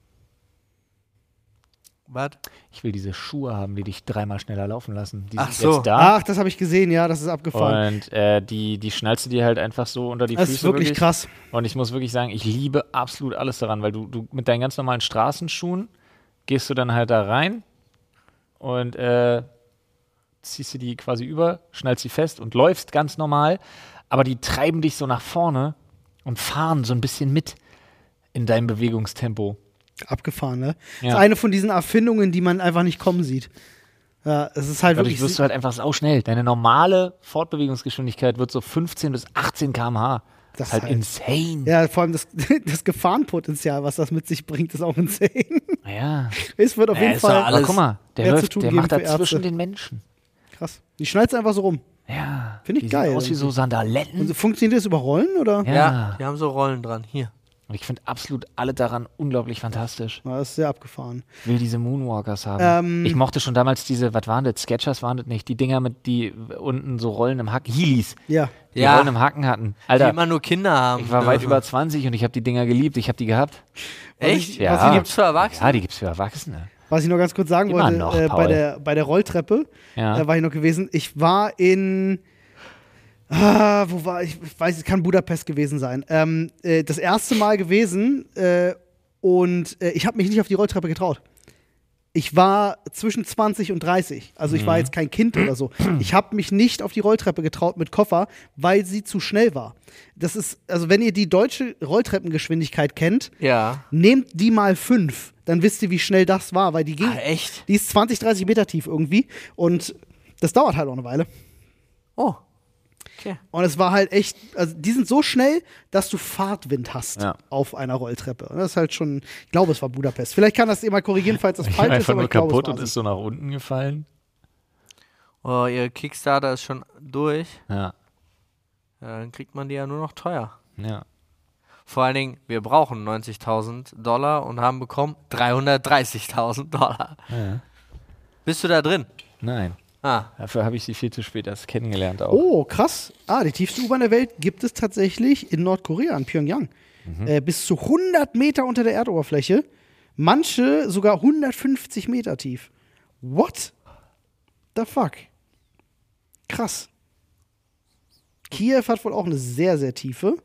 Speaker 1: Was?
Speaker 2: Ich will diese Schuhe haben, die dich dreimal schneller laufen lassen. Die
Speaker 1: Ach
Speaker 2: sind
Speaker 1: so.
Speaker 2: jetzt da.
Speaker 3: Ach, das habe ich gesehen, ja, das ist abgefahren.
Speaker 2: Und äh, die, die schnallst du dir halt einfach so unter die
Speaker 3: Das
Speaker 2: Füße.
Speaker 3: ist wirklich krass.
Speaker 2: Und ich muss wirklich sagen, ich liebe absolut alles daran, weil du, du mit deinen ganz normalen Straßenschuhen gehst du dann halt da rein und äh, ziehst du die quasi über, schnallst sie fest und läufst ganz normal, aber die treiben dich so nach vorne und fahren so ein bisschen mit in deinem Bewegungstempo.
Speaker 3: Abgefahren, ne? Das
Speaker 2: Ja.
Speaker 3: ist eine von diesen Erfindungen, die man einfach nicht kommen sieht. Ja, es ist halt
Speaker 2: Dadurch
Speaker 3: wirklich.
Speaker 2: wirst du halt einfach sau schnell. Deine normale Fortbewegungsgeschwindigkeit wird so 15 bis 18 km/h.
Speaker 3: Das
Speaker 2: Das ist halt
Speaker 3: halt-
Speaker 2: insane.
Speaker 3: ja, vor allem das, das Gefahrenpotenzial, was das mit sich bringt, ist auch insane.
Speaker 2: Ja.
Speaker 3: Es wird auf
Speaker 1: Ja,
Speaker 3: jeden Fall
Speaker 1: alles-
Speaker 2: Aber guck mal, der, läuft, der macht
Speaker 3: für
Speaker 2: da zwischen
Speaker 3: Ärzte.
Speaker 2: den Menschen.
Speaker 3: krass. Die schneidet einfach so rum.
Speaker 2: Ja.
Speaker 3: Finde ich
Speaker 2: die
Speaker 3: geil
Speaker 2: Sehen aus wie so Sandaletten.
Speaker 3: Und funktioniert das über Rollen oder?
Speaker 2: Ja.
Speaker 1: Ja, die haben so Rollen dran. Hier.
Speaker 2: Und ich finde absolut alle daran unglaublich fantastisch.
Speaker 3: Na, das ist sehr abgefahren.
Speaker 2: Ich will diese Moonwalkers haben.
Speaker 3: Ähm.
Speaker 2: ich mochte schon damals diese, was waren das? Sketchers waren das nicht? Die Dinger mit, die unten so Rollen im Haken, Heelys,
Speaker 3: Ja.
Speaker 2: die
Speaker 1: Ja.
Speaker 2: Rollen im Haken hatten.
Speaker 1: Die
Speaker 2: Alter,
Speaker 1: immer nur Kinder haben.
Speaker 2: ich war weit über 20 und ich habe die Dinger geliebt. Ich habe die gehabt.
Speaker 1: Echt?
Speaker 2: Ja.
Speaker 1: Was, die gibt's für Erwachsene?
Speaker 2: Ja, die gibt's für Erwachsene.
Speaker 3: Was ich noch ganz kurz sagen
Speaker 2: Immer
Speaker 3: wollte,
Speaker 2: noch,
Speaker 3: äh, bei, der, bei der Rolltreppe
Speaker 2: Ja.
Speaker 3: äh, war ich noch gewesen. Ich war in. Ah, wo war ich? Ich weiß, es kann Budapest gewesen sein. Ähm, äh, das erste Mal gewesen äh, und äh, ich habe mich nicht auf die Rolltreppe getraut. Ich war zwischen 20 und 30. Also ich war jetzt kein Kind oder so. Ich habe mich nicht auf die Rolltreppe getraut mit Koffer, weil sie zu schnell war. Das ist, also wenn ihr die deutsche Rolltreppengeschwindigkeit kennt,
Speaker 1: Ja.
Speaker 3: nehmt die mal fünf, dann wisst ihr, wie schnell das war, weil die ging.
Speaker 1: Ah, echt?
Speaker 3: Die ist 20, 30 Meter tief irgendwie und das dauert halt auch eine Weile.
Speaker 1: Oh. Okay.
Speaker 3: Und es war halt echt, also die sind so schnell, dass du Fahrtwind hast
Speaker 2: Ja.
Speaker 3: auf einer Rolltreppe. Und das ist halt schon, ich glaube, es war Budapest. Vielleicht kann das jemand korrigieren, falls das falsch ist, aber ich glaube, es war sie.
Speaker 2: so nach unten gefallen.
Speaker 1: Oh, ihr Kickstarter ist schon durch.
Speaker 2: Ja,
Speaker 1: Ja, dann kriegt man die ja nur noch teuer.
Speaker 2: ja.
Speaker 1: Vor allen Dingen, wir brauchen 90.000 Dollar und haben bekommen 330.000 Dollar.
Speaker 2: ja.
Speaker 1: Bist du da drin?
Speaker 2: Nein.
Speaker 1: Ah,
Speaker 2: Dafür habe ich sie viel zu spät erst kennengelernt auch.
Speaker 3: Oh, krass. Ah, die tiefste U-Bahn der Welt gibt es tatsächlich in Nordkorea, in Pyongyang. Äh, bis zu 100 Meter unter der Erdoberfläche. Manche sogar 150 Meter tief. What the fuck? Krass. Kiew hat wohl auch eine sehr, sehr tiefe.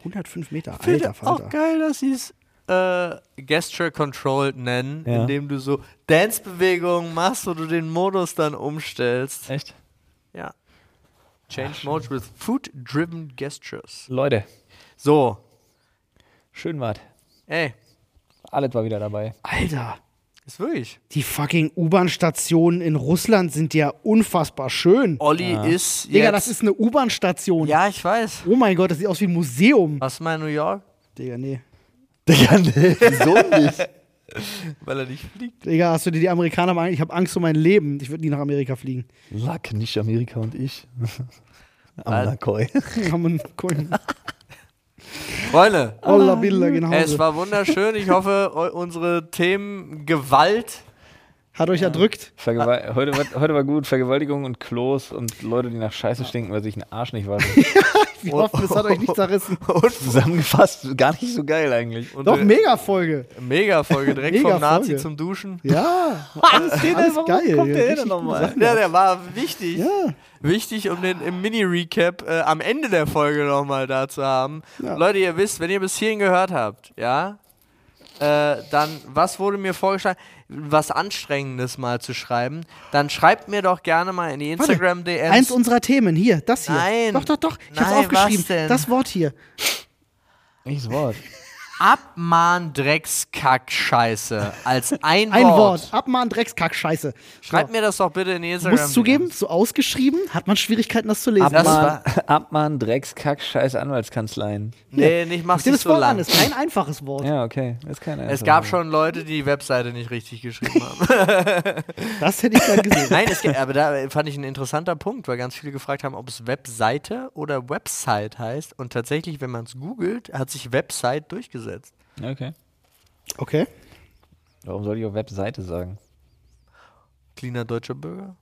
Speaker 3: 105 Meter, alter
Speaker 1: auch
Speaker 3: Falter.
Speaker 1: geil, dass sie es äh, Gesture Controlled nennen,
Speaker 2: Ja.
Speaker 1: indem du so Dance-Bewegungen machst, wo du den Modus dann umstellst.
Speaker 2: Echt?
Speaker 1: Ja. Change Mode with Food-Driven Gestures.
Speaker 2: Leute,
Speaker 1: So,
Speaker 2: schön wart.
Speaker 1: ey,
Speaker 2: Alles war wieder dabei.
Speaker 3: Alter,
Speaker 1: ist wirklich.
Speaker 3: die fucking U-Bahn-Stationen in Russland sind ja unfassbar schön.
Speaker 1: Olli ist jetzt.
Speaker 3: Digga, das ist eine U-Bahn-Station.
Speaker 1: Ja, ich weiß.
Speaker 3: Oh mein Gott, das sieht aus wie ein Museum.
Speaker 1: Was mal in New York?
Speaker 3: Digga, nee.
Speaker 2: Digga, nee, wieso nicht?
Speaker 1: Weil er nicht fliegt.
Speaker 3: Digga, hast du dir die Amerikaner mal Ich habe Angst um mein Leben. Ich würde nie nach Amerika fliegen.
Speaker 2: Luck, nicht Amerika und ich.
Speaker 1: Amnakoi.
Speaker 3: Haben cool.
Speaker 1: Freunde,
Speaker 3: Olla Bilder, genau.
Speaker 1: es war wunderschön. Ich hoffe, unsere Themen Gewalt.
Speaker 3: Hat euch erdrückt.
Speaker 2: Vergewal heute, war, heute war gut. Vergewaltigung und Klos und Leute, die nach Scheiße stinken, weil sich ein Arsch nicht wascht.
Speaker 3: Wir hoffen, es hat euch nicht zerrissen.
Speaker 2: Zusammengefasst, gar nicht so geil eigentlich.
Speaker 1: Und
Speaker 3: Doch,
Speaker 1: äh,
Speaker 3: mega Folge.
Speaker 1: Mega-Folge, direkt
Speaker 3: Mega
Speaker 1: vom Nazi
Speaker 3: Folge.
Speaker 1: zum Duschen.
Speaker 3: Ja, alles, alles geil.
Speaker 2: kommt der
Speaker 3: Richtig
Speaker 2: denn noch
Speaker 3: gute
Speaker 2: mal?
Speaker 3: Sachen.
Speaker 1: Ja, der war wichtig.
Speaker 3: Ja.
Speaker 1: Wichtig, um den im Mini-Recap äh, am Ende der Folge nochmal da zu haben.
Speaker 3: Ja.
Speaker 1: Leute, ihr wisst, wenn ihr bis hierhin gehört habt, ja, äh, dann, was wurde mir vorgeschlagen? Was Anstrengendes mal zu schreiben, dann schreibt mir doch gerne mal in die
Speaker 3: Warte,
Speaker 1: Instagram-DMs.
Speaker 3: Eins unserer Themen, hier, das hier.
Speaker 1: Nein.
Speaker 3: Doch, doch, doch. Ich hab's
Speaker 1: Nein,
Speaker 3: aufgeschrieben.
Speaker 1: was denn?
Speaker 3: Das Wort hier.
Speaker 2: Welches Wort?
Speaker 1: Abmahn-Dreckskack-Scheiße als ein,
Speaker 3: Ein
Speaker 1: Wort.
Speaker 3: Wort. Abmahn, Dreckskack, Scheiße.
Speaker 1: Schreibt
Speaker 3: So.
Speaker 1: mir das doch bitte in die Instagram.
Speaker 3: musst zugeben, so ausgeschrieben, hat man Schwierigkeiten, das zu lesen.
Speaker 1: Das
Speaker 2: Abmahn, Abmahn, Dreckskack, scheiß Anwaltskanzleien.
Speaker 1: Nee, nicht mach's nicht
Speaker 3: das
Speaker 1: so
Speaker 3: Wort
Speaker 1: lang.
Speaker 3: an, ist kein einfaches Wort.
Speaker 2: Ja, okay. Ist keine
Speaker 1: Es gab schon Leute, die die Webseite nicht richtig geschrieben haben.
Speaker 3: Das hätte ich gern gesehen.
Speaker 1: Nein, es geht, aber da fand ich ein interessanter Punkt, weil ganz viele gefragt haben, ob es Webseite oder Website heißt. Und tatsächlich, wenn man es googelt, hat sich Website durchgesetzt.
Speaker 2: Okay.
Speaker 3: Okay.
Speaker 2: Warum soll ich auf Webseite sagen?
Speaker 1: Cleaner deutscher Bürger.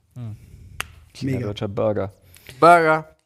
Speaker 2: China
Speaker 3: Mega.
Speaker 2: deutscher Burger.
Speaker 1: Burger.